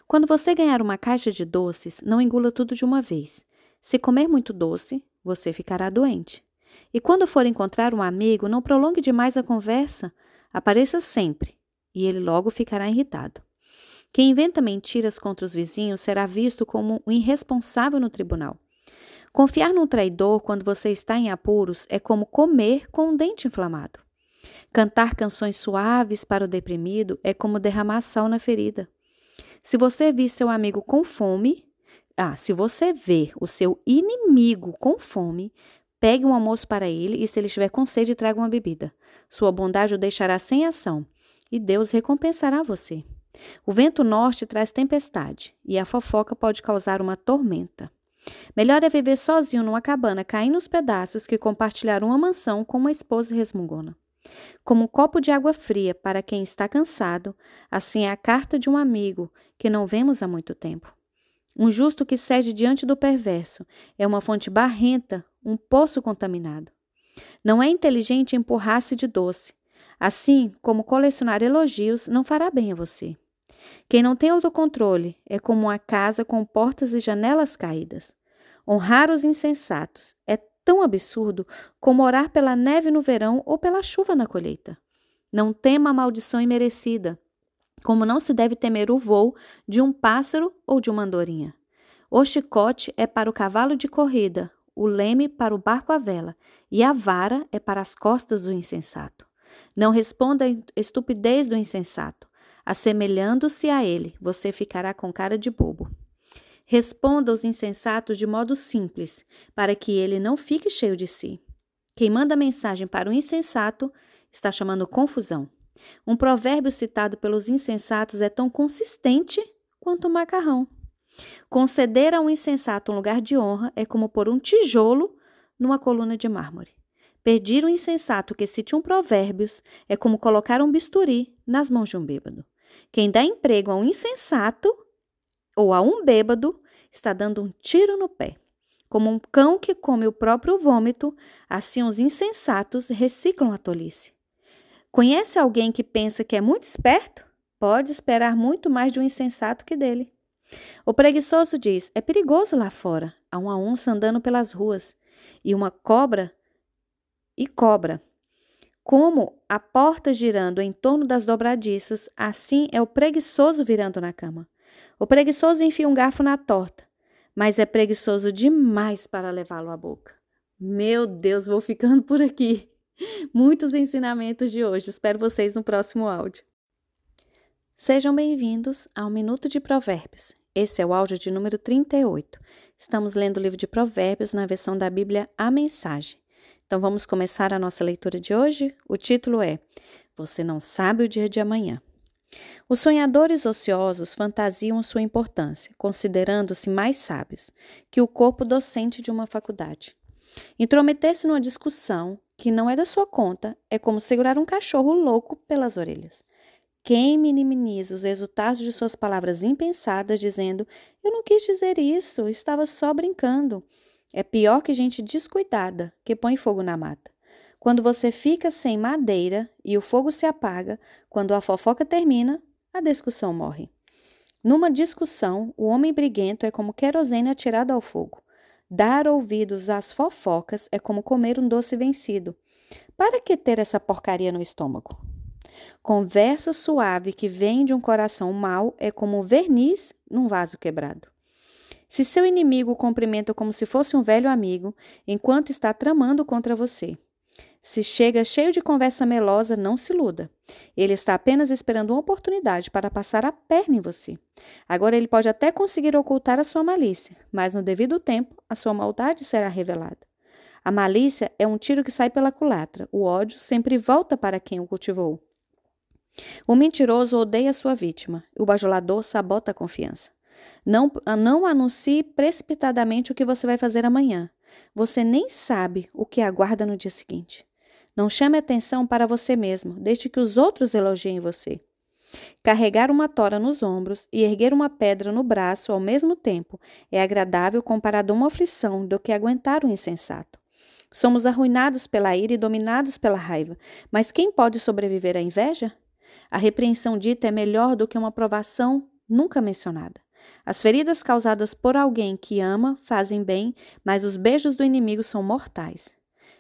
Quando você ganhar uma caixa de doces, não engula tudo de uma vez. Se comer muito doce, você ficará doente. E quando for encontrar um amigo, não prolongue demais a conversa. Apareça sempre e ele logo ficará irritado. Quem inventa mentiras contra os vizinhos será visto como um irresponsável no tribunal. Confiar num traidor quando você está em apuros é como comer com um dente inflamado. Cantar canções suaves para o deprimido é como derramar sal na ferida. Se você vir seu amigo com fome, ah, se você ver o seu inimigo com fome, pegue um almoço para ele e se ele estiver com sede, traga uma bebida. Sua bondade o deixará sem ação e Deus recompensará você. O vento norte traz tempestade e a fofoca pode causar uma tormenta. Melhor é viver sozinho numa cabana caindo nos pedaços que compartilhar uma mansão com uma esposa resmungona. Como um copo de água fria para quem está cansado, assim é a carta de um amigo que não vemos há muito tempo. Um justo que cede diante do perverso é uma fonte barrenta, um poço contaminado. Não é inteligente empurrar-se de doce, Assim como colecionar elogios não fará bem a você. Quem não tem autocontrole é como uma casa com portas e janelas caídas. Honrar os insensatos é tão absurdo como orar pela neve no verão ou pela chuva na colheita. Não tema a maldição imerecida, como não se deve temer o voo de um pássaro ou de uma andorinha. O chicote é para o cavalo de corrida, o leme para o barco à vela, e a vara é para as costas do insensato. Não responda à estupidez do insensato. Assemelhando-se a ele, você ficará com cara de bobo. Responda aos insensatos de modo simples, para que ele não fique cheio de si. Quem manda mensagem para o insensato está chamando confusão. Um provérbio citado pelos insensatos é tão consistente quanto o macarrão. Conceder a um insensato um lugar de honra é como pôr um tijolo numa coluna de mármore. Pedir um insensato que cite um provérbios é como colocar um bisturi nas mãos de um bêbado. Quem dá emprego a um insensato ou a um bêbado está dando um tiro no pé. Como um cão que come o próprio vômito, assim os insensatos reciclam a tolice. Conhece alguém que pensa que é muito esperto? Pode esperar muito mais de um insensato que dele. O preguiçoso diz: é perigoso lá fora. Há uma onça andando pelas ruas e uma cobra e cobra. Como a porta girando em torno das dobradiças, assim é o preguiçoso virando na cama. O preguiçoso enfia um garfo na torta, mas é preguiçoso demais para levá-lo à boca. Meu Deus, vou ficando por aqui. Muitos ensinamentos de hoje. Espero vocês no próximo áudio. Sejam bem-vindos ao Minuto de Provérbios. Esse é o áudio de número 38. Estamos lendo o livro de Provérbios na versão da Bíblia A Mensagem. Então vamos começar a nossa leitura de hoje? O título é Você não sabe o dia de amanhã. Os sonhadores ociosos fantasiam sua importância, considerando-se mais sábios que o corpo docente de uma faculdade. Intrometer-se numa discussão que não é da sua conta é como segurar um cachorro louco pelas orelhas. Quem minimiza os resultados de suas palavras impensadas, dizendo: Eu não quis dizer isso, estava só brincando. É pior que gente descuidada que põe fogo na mata. Quando você fica sem madeira e o fogo se apaga, quando a fofoca termina, a discussão morre. Numa discussão, o homem briguento é como querosene atirado ao fogo. Dar ouvidos às fofocas é como comer um doce vencido. Para que ter essa porcaria no estômago? Conversa suave que vem de um coração mau é como verniz num vaso quebrado. Se seu inimigo o cumprimenta como se fosse um velho amigo, enquanto está tramando contra você. Se chega cheio de conversa melosa, não se iluda. Ele está apenas esperando uma oportunidade para passar a perna em você. Agora ele pode até conseguir ocultar a sua malícia, mas no devido tempo a sua maldade será revelada. A malícia é um tiro que sai pela culatra. O ódio sempre volta para quem o cultivou. O mentiroso odeia sua vítima, o bajulador sabota a confiança. Não, não anuncie precipitadamente o que você vai fazer amanhã. Você nem sabe o que aguarda no dia seguinte. Não chame atenção para você mesmo, deixe que os outros elogiem você. Carregar uma tora nos ombros e erguer uma pedra no braço ao mesmo tempo é agradável comparado a uma aflição do que aguentar o insensato. Somos arruinados pela ira e dominados pela raiva, mas quem pode sobreviver à inveja? A repreensão dita é melhor do que uma aprovação nunca mencionada. As feridas causadas por alguém que ama fazem bem, mas os beijos do inimigo são mortais.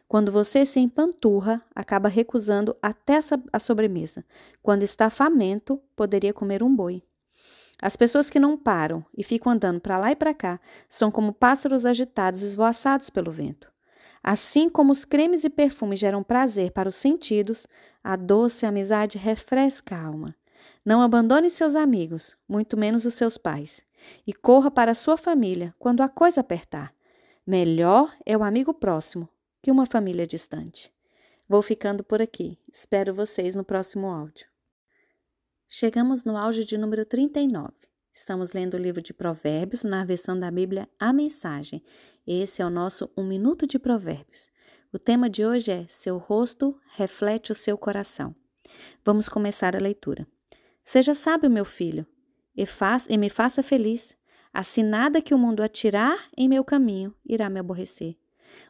Quando você se empanturra, acaba recusando até a sobremesa. Quando está famento, poderia comer um boi. As pessoas que não param e ficam andando para lá e para cá são como pássaros agitados esvoaçados pelo vento. Assim como os cremes e perfumes geram prazer para os sentidos, a doce amizade refresca a alma. Não abandone seus amigos, muito menos os seus pais, e corra para a sua família quando a coisa apertar. Melhor é o amigo próximo que uma família distante. Vou ficando por aqui. Espero vocês no próximo áudio. Chegamos no áudio de número 39. Estamos lendo o livro de Provérbios na versão da Bíblia A Mensagem. Esse é o nosso Um Minuto de Provérbios. O tema de hoje é Seu rosto reflete o seu coração. Vamos começar a leitura. Seja sábio, meu filho, e, faz, e me faça feliz. Assim nada que o mundo atirar em meu caminho irá me aborrecer.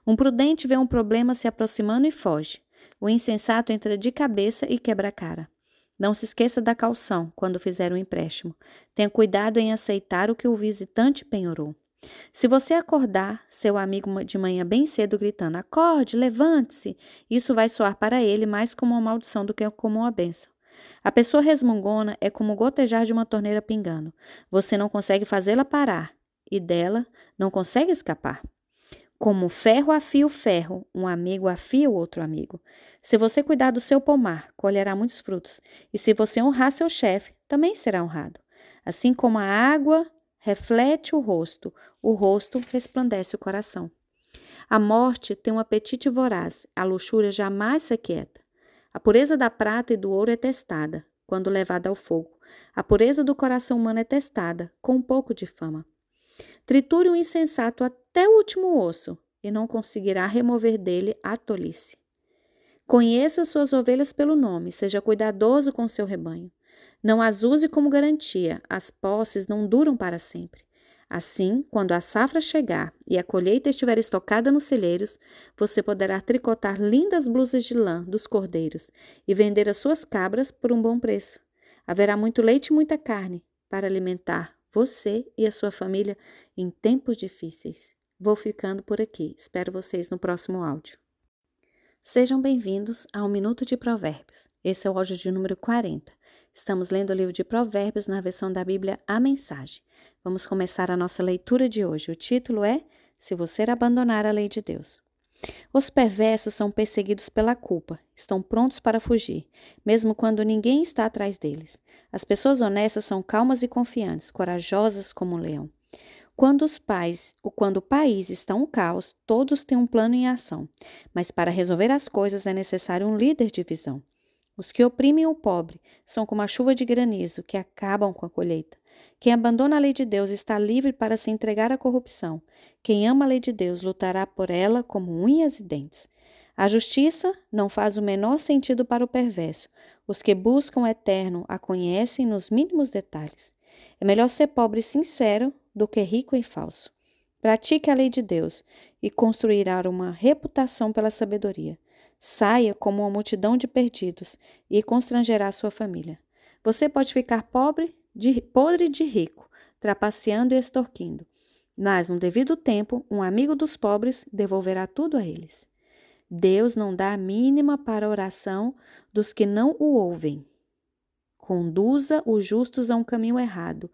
Um prudente vê um problema se aproximando e foge. O insensato entra de cabeça e quebra a cara. Não se esqueça da calção quando fizer um empréstimo. Tenha cuidado em aceitar o que o visitante penhorou. Se você acordar seu amigo de manhã bem cedo gritando: Acorde, levante-se, isso vai soar para ele mais como uma maldição do que como uma bênção. A pessoa resmungona é como gotejar de uma torneira pingando. Você não consegue fazê-la parar e dela não consegue escapar. Como ferro afia o ferro, um amigo afia o outro amigo. Se você cuidar do seu pomar, colherá muitos frutos. E se você honrar seu chefe, também será honrado. Assim como a água reflete o rosto, o rosto resplandece o coração. A morte tem um apetite voraz, a luxúria jamais se aquieta. A pureza da prata e do ouro é testada, quando levada ao fogo. A pureza do coração humano é testada, com um pouco de fama. Triture o insensato até o último osso, e não conseguirá remover dele a tolice. Conheça suas ovelhas pelo nome, seja cuidadoso com seu rebanho. Não as use como garantia, as posses não duram para sempre. Assim, quando a safra chegar e a colheita estiver estocada nos celeiros, você poderá tricotar lindas blusas de lã dos cordeiros e vender as suas cabras por um bom preço. Haverá muito leite e muita carne para alimentar você e a sua família em tempos difíceis. Vou ficando por aqui. Espero vocês no próximo áudio. Sejam bem-vindos ao Minuto de Provérbios. Esse é o áudio de número 40. Estamos lendo o livro de Provérbios na versão da Bíblia A Mensagem. Vamos começar a nossa leitura de hoje. O título é Se você abandonar a lei de Deus. Os perversos são perseguidos pela culpa, estão prontos para fugir, mesmo quando ninguém está atrás deles. As pessoas honestas são calmas e confiantes, corajosas como um leão. Quando os pais, ou quando o país está um caos, todos têm um plano em ação, mas para resolver as coisas é necessário um líder de visão. Os que oprimem o pobre são como a chuva de granizo que acabam com a colheita. Quem abandona a lei de Deus está livre para se entregar à corrupção. Quem ama a lei de Deus lutará por ela como unhas e dentes. A justiça não faz o menor sentido para o perverso. Os que buscam o eterno a conhecem nos mínimos detalhes. É melhor ser pobre e sincero do que rico e falso. Pratique a lei de Deus e construirá uma reputação pela sabedoria. Saia como uma multidão de perdidos e constrangerá sua família. Você pode ficar pobre, de, podre de rico, trapaceando e extorquindo. Mas, no devido tempo, um amigo dos pobres devolverá tudo a eles. Deus não dá a mínima para a oração dos que não o ouvem. Conduza os justos a um caminho errado,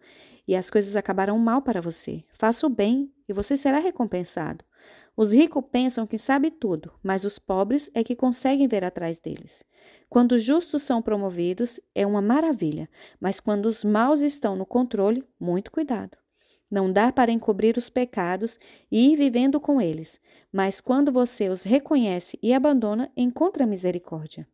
e as coisas acabarão mal para você. Faça o bem, e você será recompensado. Os ricos pensam que sabe tudo, mas os pobres é que conseguem ver atrás deles. Quando os justos são promovidos, é uma maravilha, mas quando os maus estão no controle, muito cuidado. Não dá para encobrir os pecados e ir vivendo com eles, mas quando você os reconhece e abandona, encontra misericórdia.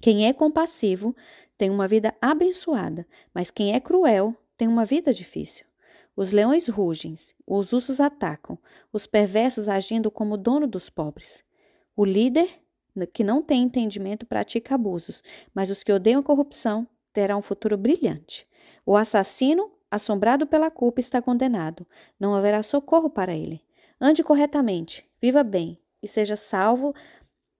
Quem é compassivo tem uma vida abençoada, mas quem é cruel tem uma vida difícil. Os leões rugem, os ursos atacam, os perversos agindo como dono dos pobres. O líder, que não tem entendimento, pratica abusos, mas os que odeiam a corrupção terão um futuro brilhante. O assassino, assombrado pela culpa, está condenado. Não haverá socorro para ele. Ande corretamente, viva bem e seja salvo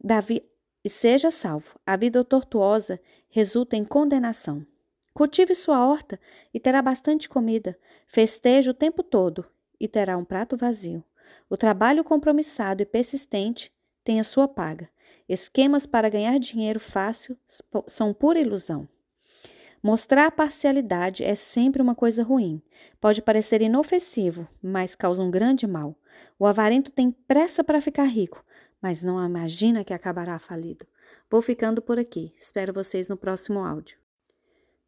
da vi e seja salvo. A vida tortuosa resulta em condenação. Cultive sua horta e terá bastante comida. Festeje o tempo todo e terá um prato vazio. O trabalho compromissado e persistente tem a sua paga. Esquemas para ganhar dinheiro fácil são pura ilusão. Mostrar parcialidade é sempre uma coisa ruim. Pode parecer inofensivo, mas causa um grande mal. O avarento tem pressa para ficar rico, mas não imagina que acabará falido. Vou ficando por aqui. Espero vocês no próximo áudio.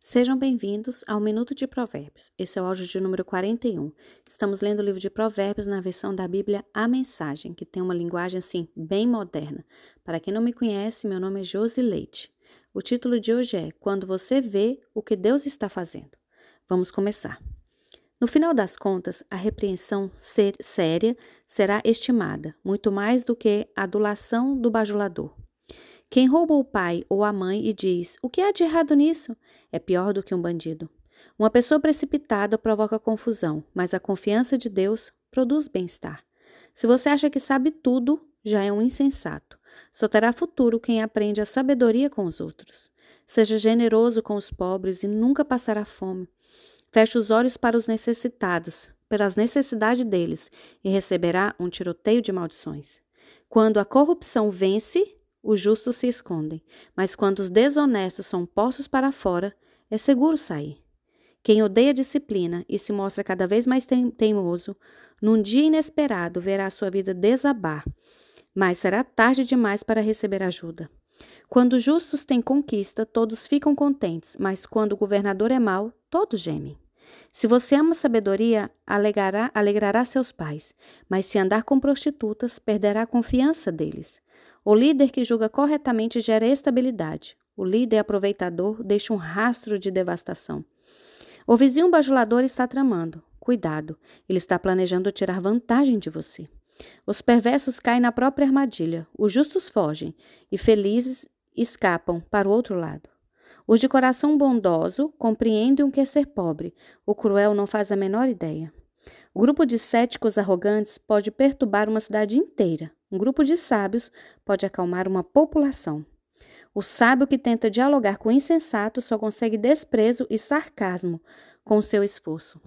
Sejam bem-vindos ao Minuto de Provérbios. Esse é o áudio de número 41. Estamos lendo o livro de Provérbios na versão da Bíblia A Mensagem, que tem uma linguagem assim bem moderna. Para quem não me conhece, meu nome é Josi Leite. O título de hoje é Quando você vê o que Deus está fazendo. Vamos começar. No final das contas, a repreensão ser séria será estimada, muito mais do que a adulação do bajulador. Quem rouba o pai ou a mãe e diz: O que há de errado nisso? é pior do que um bandido. Uma pessoa precipitada provoca confusão, mas a confiança de Deus produz bem-estar. Se você acha que sabe tudo, já é um insensato. Só terá futuro quem aprende a sabedoria com os outros. Seja generoso com os pobres e nunca passará fome. Feche os olhos para os necessitados, pelas necessidades deles, e receberá um tiroteio de maldições. Quando a corrupção vence, os justos se escondem, mas quando os desonestos são postos para fora, é seguro sair. Quem odeia disciplina e se mostra cada vez mais teimoso, num dia inesperado verá sua vida desabar, mas será tarde demais para receber ajuda. Quando os justos têm conquista, todos ficam contentes, mas quando o governador é mau, todos gemem. Se você ama sabedoria, alegrará, alegrará seus pais, mas se andar com prostitutas, perderá a confiança deles. O líder que julga corretamente gera estabilidade. O líder aproveitador deixa um rastro de devastação. O vizinho bajulador está tramando. Cuidado, ele está planejando tirar vantagem de você. Os perversos caem na própria armadilha, os justos fogem e felizes escapam para o outro lado. Os de coração bondoso compreendem o que é ser pobre, o cruel não faz a menor ideia. O grupo de céticos arrogantes pode perturbar uma cidade inteira. Um grupo de sábios pode acalmar uma população. O sábio que tenta dialogar com o insensato só consegue desprezo e sarcasmo com seu esforço.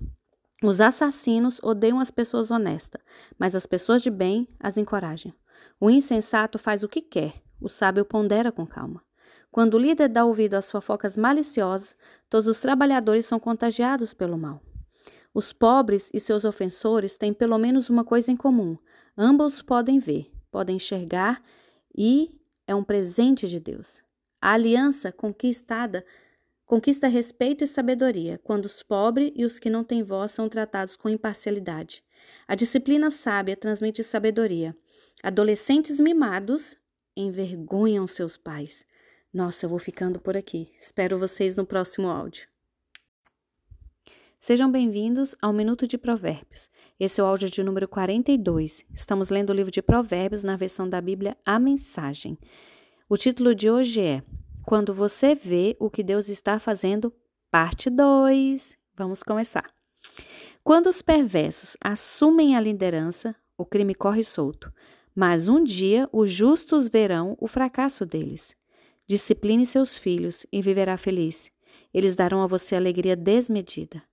Os assassinos odeiam as pessoas honestas, mas as pessoas de bem as encorajam. O insensato faz o que quer, o sábio pondera com calma. Quando o líder dá ouvido às fofocas maliciosas, todos os trabalhadores são contagiados pelo mal. Os pobres e seus ofensores têm pelo menos uma coisa em comum: ambos podem ver. podem enxergar e é um presente de Deus. A aliança conquistada conquista respeito e sabedoria quando os pobres e os que não têm voz são tratados com imparcialidade. A disciplina sábia transmite sabedoria. Adolescentes mimados envergonham seus pais. Nossa, eu vou ficando por aqui. Espero vocês no próximo áudio. Sejam bem-vindos ao Minuto de Provérbios. Esse é o áudio de número 42. Estamos lendo o livro de Provérbios na versão da Bíblia A Mensagem. O título de hoje é Quando você vê o que Deus está fazendo, parte 2. Vamos começar. Quando os perversos assumem a liderança, o crime corre solto, mas um dia os justos verão o fracasso deles. Discipline seus filhos e viverá feliz. Eles darão a você alegria desmedida.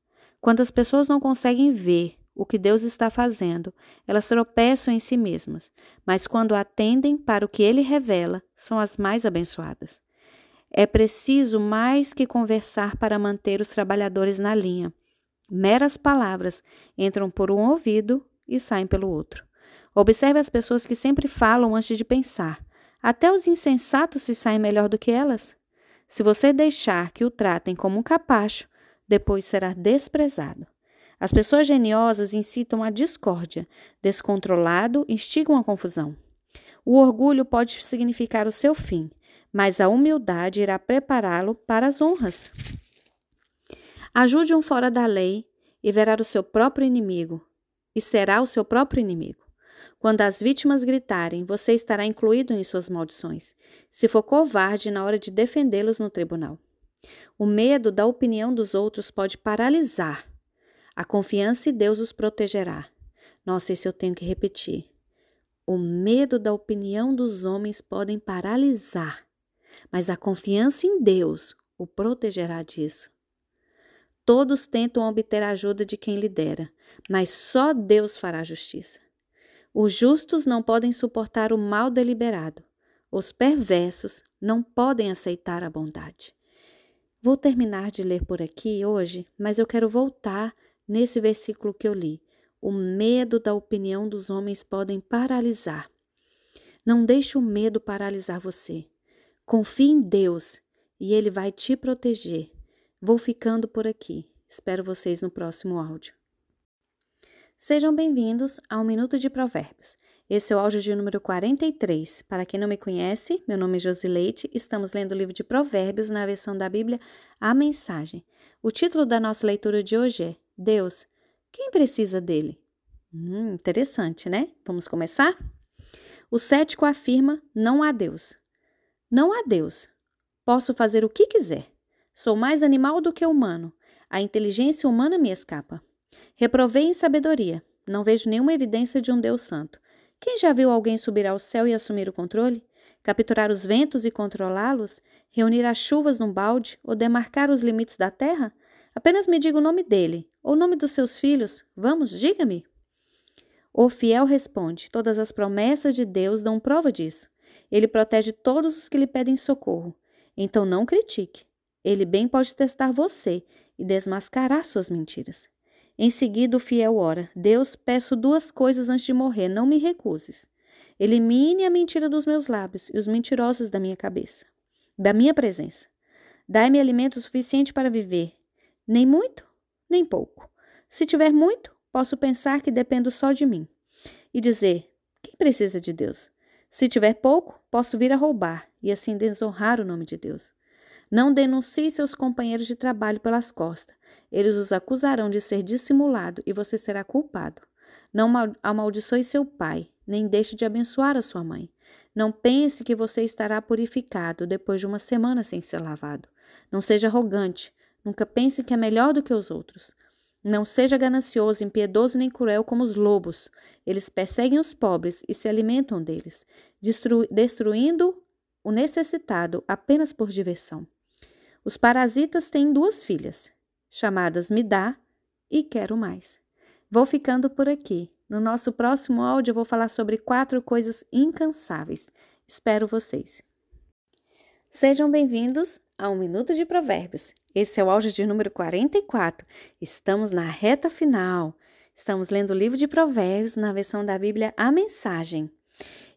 Quando as pessoas não conseguem ver o que Deus está fazendo, elas tropeçam em si mesmas, mas quando atendem para o que ele revela, são as mais abençoadas. É preciso mais que conversar para manter os trabalhadores na linha. Meras palavras entram por um ouvido e saem pelo outro. Observe as pessoas que sempre falam antes de pensar. Até os insensatos se saem melhor do que elas. Se você deixar que o tratem como um capacho, depois será desprezado. As pessoas geniosas incitam a discórdia, descontrolado instigam a confusão. O orgulho pode significar o seu fim, mas a humildade irá prepará-lo para as honras. Ajude um fora da lei e verá o seu próprio inimigo, e será o seu próprio inimigo. Quando as vítimas gritarem, você estará incluído em suas maldições, se for covarde na hora de defendê-los no tribunal. O medo da opinião dos outros pode paralisar. A confiança em Deus os protegerá. Nossa, esse eu tenho que repetir. O medo da opinião dos homens podem paralisar, mas a confiança em Deus o protegerá disso. Todos tentam obter a ajuda de quem lidera, mas só Deus fará justiça. Os justos não podem suportar o mal deliberado. Os perversos não podem aceitar a bondade. Vou terminar de ler por aqui hoje, mas eu quero voltar nesse versículo que eu li. O medo da opinião dos homens podem paralisar. Não deixe o medo paralisar você. Confie em Deus e Ele vai te proteger. Vou ficando por aqui. Espero vocês no próximo áudio. Sejam bem-vindos ao Minuto de Provérbios. Esse é o áudio de número 43. Para quem não me conhece, meu nome é Josileite. Estamos lendo o livro de Provérbios na versão da Bíblia A Mensagem. O título da nossa leitura de hoje é Deus, quem precisa dele? Hum, interessante, né? Vamos começar? O cético afirma: não há Deus. Não há Deus. Posso fazer o que quiser. Sou mais animal do que humano. A inteligência humana me escapa. Reprovei em sabedoria. Não vejo nenhuma evidência de um Deus santo. Quem já viu alguém subir ao céu e assumir o controle? Capturar os ventos e controlá-los? Reunir as chuvas num balde ou demarcar os limites da terra? Apenas me diga o nome dele, ou o nome dos seus filhos. Vamos, diga-me. O fiel responde: Todas as promessas de Deus dão prova disso. Ele protege todos os que lhe pedem socorro. Então não critique. Ele bem pode testar você e desmascarar suas mentiras. Em seguida, o fiel ora: Deus, peço duas coisas antes de morrer, não me recuses. Elimine a mentira dos meus lábios e os mentirosos da minha cabeça, da minha presença. Dai-me alimento suficiente para viver, nem muito, nem pouco. Se tiver muito, posso pensar que dependo só de mim e dizer: quem precisa de Deus? Se tiver pouco, posso vir a roubar e assim desonrar o nome de Deus. Não denuncie seus companheiros de trabalho pelas costas. Eles os acusarão de ser dissimulado e você será culpado. Não amaldiçoe seu pai, nem deixe de abençoar a sua mãe. Não pense que você estará purificado depois de uma semana sem ser lavado. Não seja arrogante. Nunca pense que é melhor do que os outros. Não seja ganancioso, impiedoso nem cruel como os lobos. Eles perseguem os pobres e se alimentam deles, destru destruindo o necessitado apenas por diversão. Os parasitas têm duas filhas chamadas Me Dá e Quero Mais. Vou ficando por aqui. No nosso próximo áudio eu vou falar sobre quatro coisas incansáveis. Espero vocês. Sejam bem-vindos a um Minuto de Provérbios. Esse é o áudio de número 44. Estamos na reta final. Estamos lendo o livro de Provérbios na versão da Bíblia A Mensagem.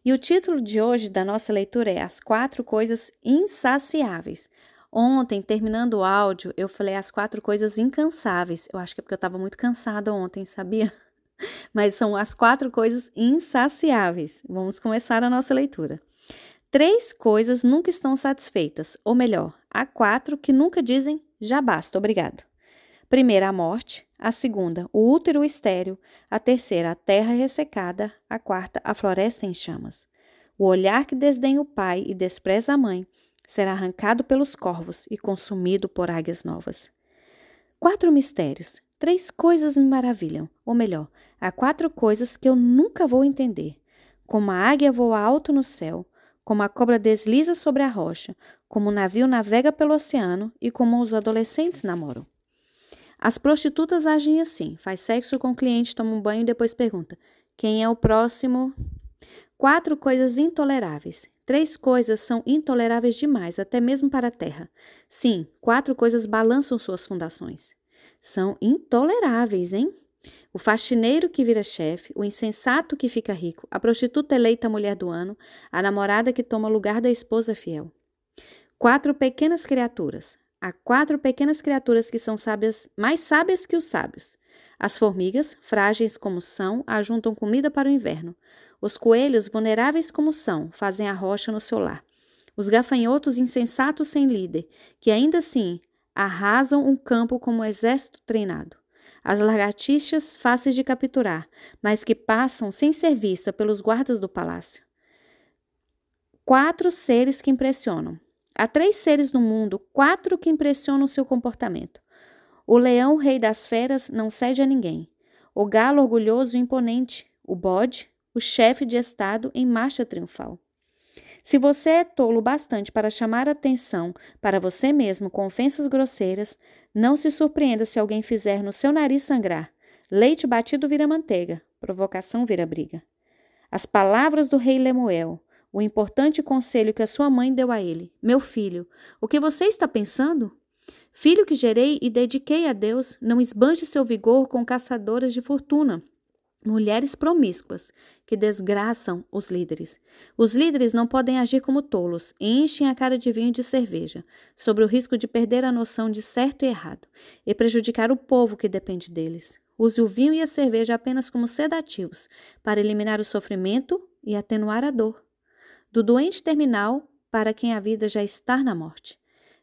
E o título de hoje da nossa leitura é As Quatro Coisas Insaciáveis. Ontem, terminando o áudio, eu falei as quatro coisas incansáveis. Eu acho que é porque eu estava muito cansada ontem, sabia? [laughs] Mas são as quatro coisas insaciáveis. Vamos começar a nossa leitura. Três coisas nunca estão satisfeitas, ou melhor, há quatro que nunca dizem já basta, obrigado. Primeira, a morte. A segunda, o útero estéreo. A terceira, a terra ressecada. A quarta, a floresta em chamas. O olhar que desdenha o pai e despreza a mãe será arrancado pelos corvos e consumido por águias novas. Quatro mistérios. Três coisas me maravilham. Ou melhor, há quatro coisas que eu nunca vou entender. Como a águia voa alto no céu, como a cobra desliza sobre a rocha, como o navio navega pelo oceano e como os adolescentes namoram. As prostitutas agem assim: faz sexo com o cliente, toma um banho e depois pergunta: quem é o próximo? Quatro coisas intoleráveis. Três coisas são intoleráveis demais, até mesmo para a terra. Sim, quatro coisas balançam suas fundações. São intoleráveis, hein? O faxineiro que vira chefe, o insensato que fica rico, a prostituta eleita mulher do ano, a namorada que toma lugar da esposa fiel. Quatro pequenas criaturas. Há quatro pequenas criaturas que são sábias, mais sábias que os sábios. As formigas, frágeis como são, ajuntam comida para o inverno. Os coelhos, vulneráveis como são, fazem a rocha no seu lar. Os gafanhotos insensatos sem líder, que ainda assim arrasam um campo como um exército treinado. As lagartixas fáceis de capturar, mas que passam sem ser vista pelos guardas do palácio. Quatro seres que impressionam. Há três seres no mundo, quatro que impressionam seu comportamento. O leão, rei das feras, não cede a ninguém. O galo orgulhoso e imponente. O bode, o chefe de Estado em marcha triunfal. Se você é tolo bastante para chamar atenção para você mesmo com ofensas grosseiras, não se surpreenda se alguém fizer no seu nariz sangrar. Leite batido vira manteiga, provocação vira briga. As palavras do rei Lemuel, o importante conselho que a sua mãe deu a ele: Meu filho, o que você está pensando? Filho que gerei e dediquei a Deus, não esbanje seu vigor com caçadoras de fortuna mulheres promíscuas que desgraçam os líderes. Os líderes não podem agir como tolos, enchem a cara de vinho de cerveja, sobre o risco de perder a noção de certo e errado e prejudicar o povo que depende deles. Use o vinho e a cerveja apenas como sedativos para eliminar o sofrimento e atenuar a dor. Do doente terminal para quem a vida já está na morte.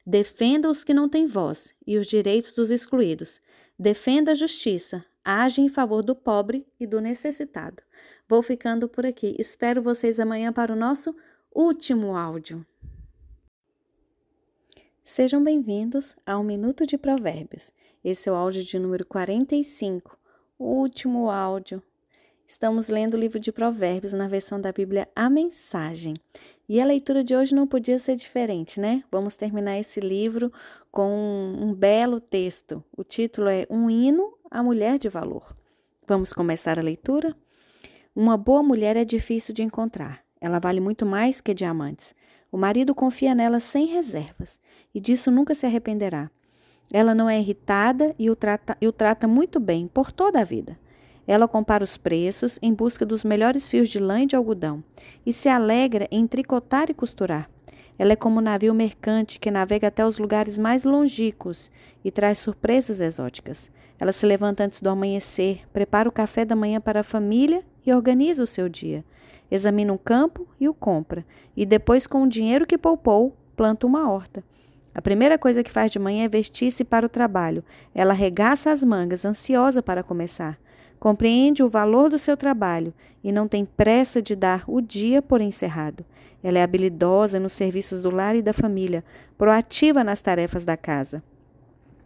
Defenda os que não têm voz e os direitos dos excluídos. Defenda a justiça, age em favor do pobre e do necessitado. Vou ficando por aqui. Espero vocês amanhã para o nosso último áudio. Sejam bem-vindos ao Minuto de Provérbios. Esse é o áudio de número 45, o último áudio. Estamos lendo o livro de Provérbios na versão da Bíblia A Mensagem. E a leitura de hoje não podia ser diferente, né? Vamos terminar esse livro com um, belo texto. O título é Um Hino a mulher de valor. Vamos começar a leitura? Uma boa mulher é difícil de encontrar. Ela vale muito mais que diamantes. O marido confia nela sem reservas e disso nunca se arrependerá. Ela não é irritada e o trata, e o trata muito bem por toda a vida. Ela compara os preços em busca dos melhores fios de lã e de algodão e se alegra em tricotar e costurar. Ela é como um navio mercante que navega até os lugares mais longínquos e traz surpresas exóticas. Ela se levanta antes do amanhecer, prepara o café da manhã para a família e organiza o seu dia. Examina um campo e o compra, e depois, com o dinheiro que poupou, planta uma horta. A primeira coisa que faz de manhã é vestir-se para o trabalho. Ela arregaça as mangas, ansiosa para começar. Compreende o valor do seu trabalho e não tem pressa de dar o dia por encerrado. Ela é habilidosa nos serviços do lar e da família, proativa nas tarefas da casa.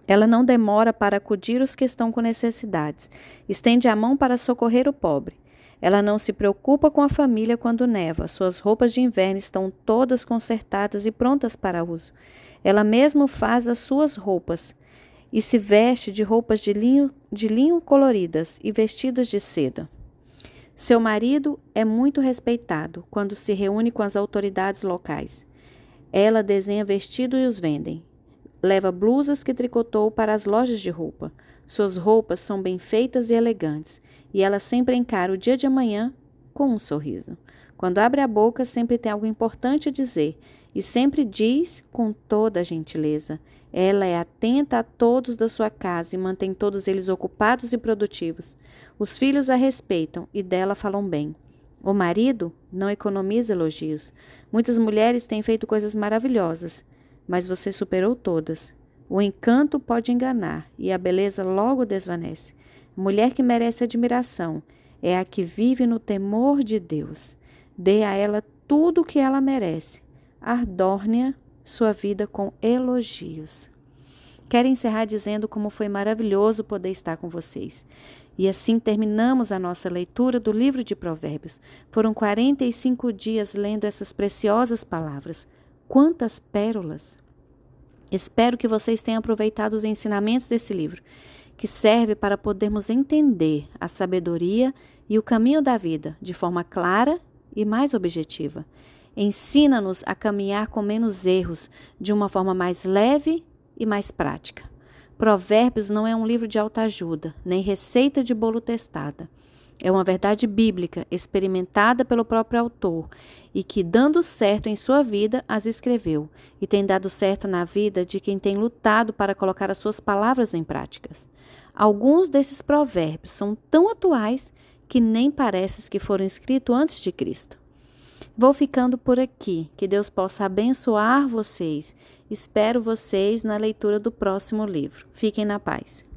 Ela não demora para acudir os que estão com necessidades. Estende a mão para socorrer o pobre. Ela não se preocupa com a família quando neva. Suas roupas de inverno estão todas consertadas e prontas para uso. Ela mesmo faz as suas roupas e se veste de roupas de linho, de linho coloridas e vestidas de seda. Seu marido é muito respeitado quando se reúne com as autoridades locais. Ela desenha vestidos e os vendem. Leva blusas que tricotou para as lojas de roupa. Suas roupas são bem feitas e elegantes, e ela sempre encara o dia de amanhã com um sorriso. Quando abre a boca, sempre tem algo importante a dizer e sempre diz com toda a gentileza. Ela é atenta a todos da sua casa e mantém todos eles ocupados e produtivos. Os filhos a respeitam e dela falam bem. O marido não economiza elogios. Muitas mulheres têm feito coisas maravilhosas, mas você superou todas. O encanto pode enganar e a beleza logo desvanece. Mulher que merece admiração é a que vive no temor de Deus. Dê a ela tudo o que ela merece. Ardórnia sua vida com elogios. Quero encerrar dizendo como foi maravilhoso poder estar com vocês. E assim terminamos a nossa leitura do livro de Provérbios. Foram 45 dias lendo essas preciosas palavras. Quantas pérolas! Espero que vocês tenham aproveitado os ensinamentos desse livro, que serve para podermos entender a sabedoria e o caminho da vida de forma clara e mais objetiva. Ensina-nos a caminhar com menos erros, de uma forma mais leve e mais prática. Provérbios não é um livro de autoajuda, nem receita de bolo testada. É uma verdade bíblica experimentada pelo próprio autor e que, dando certo em sua vida, as escreveu e tem dado certo na vida de quem tem lutado para colocar as suas palavras em práticas. Alguns desses provérbios são tão atuais que nem parece que foram escritos antes de Cristo. Vou ficando por aqui. Que Deus possa abençoar vocês. Espero vocês na leitura do próximo livro. Fiquem na paz.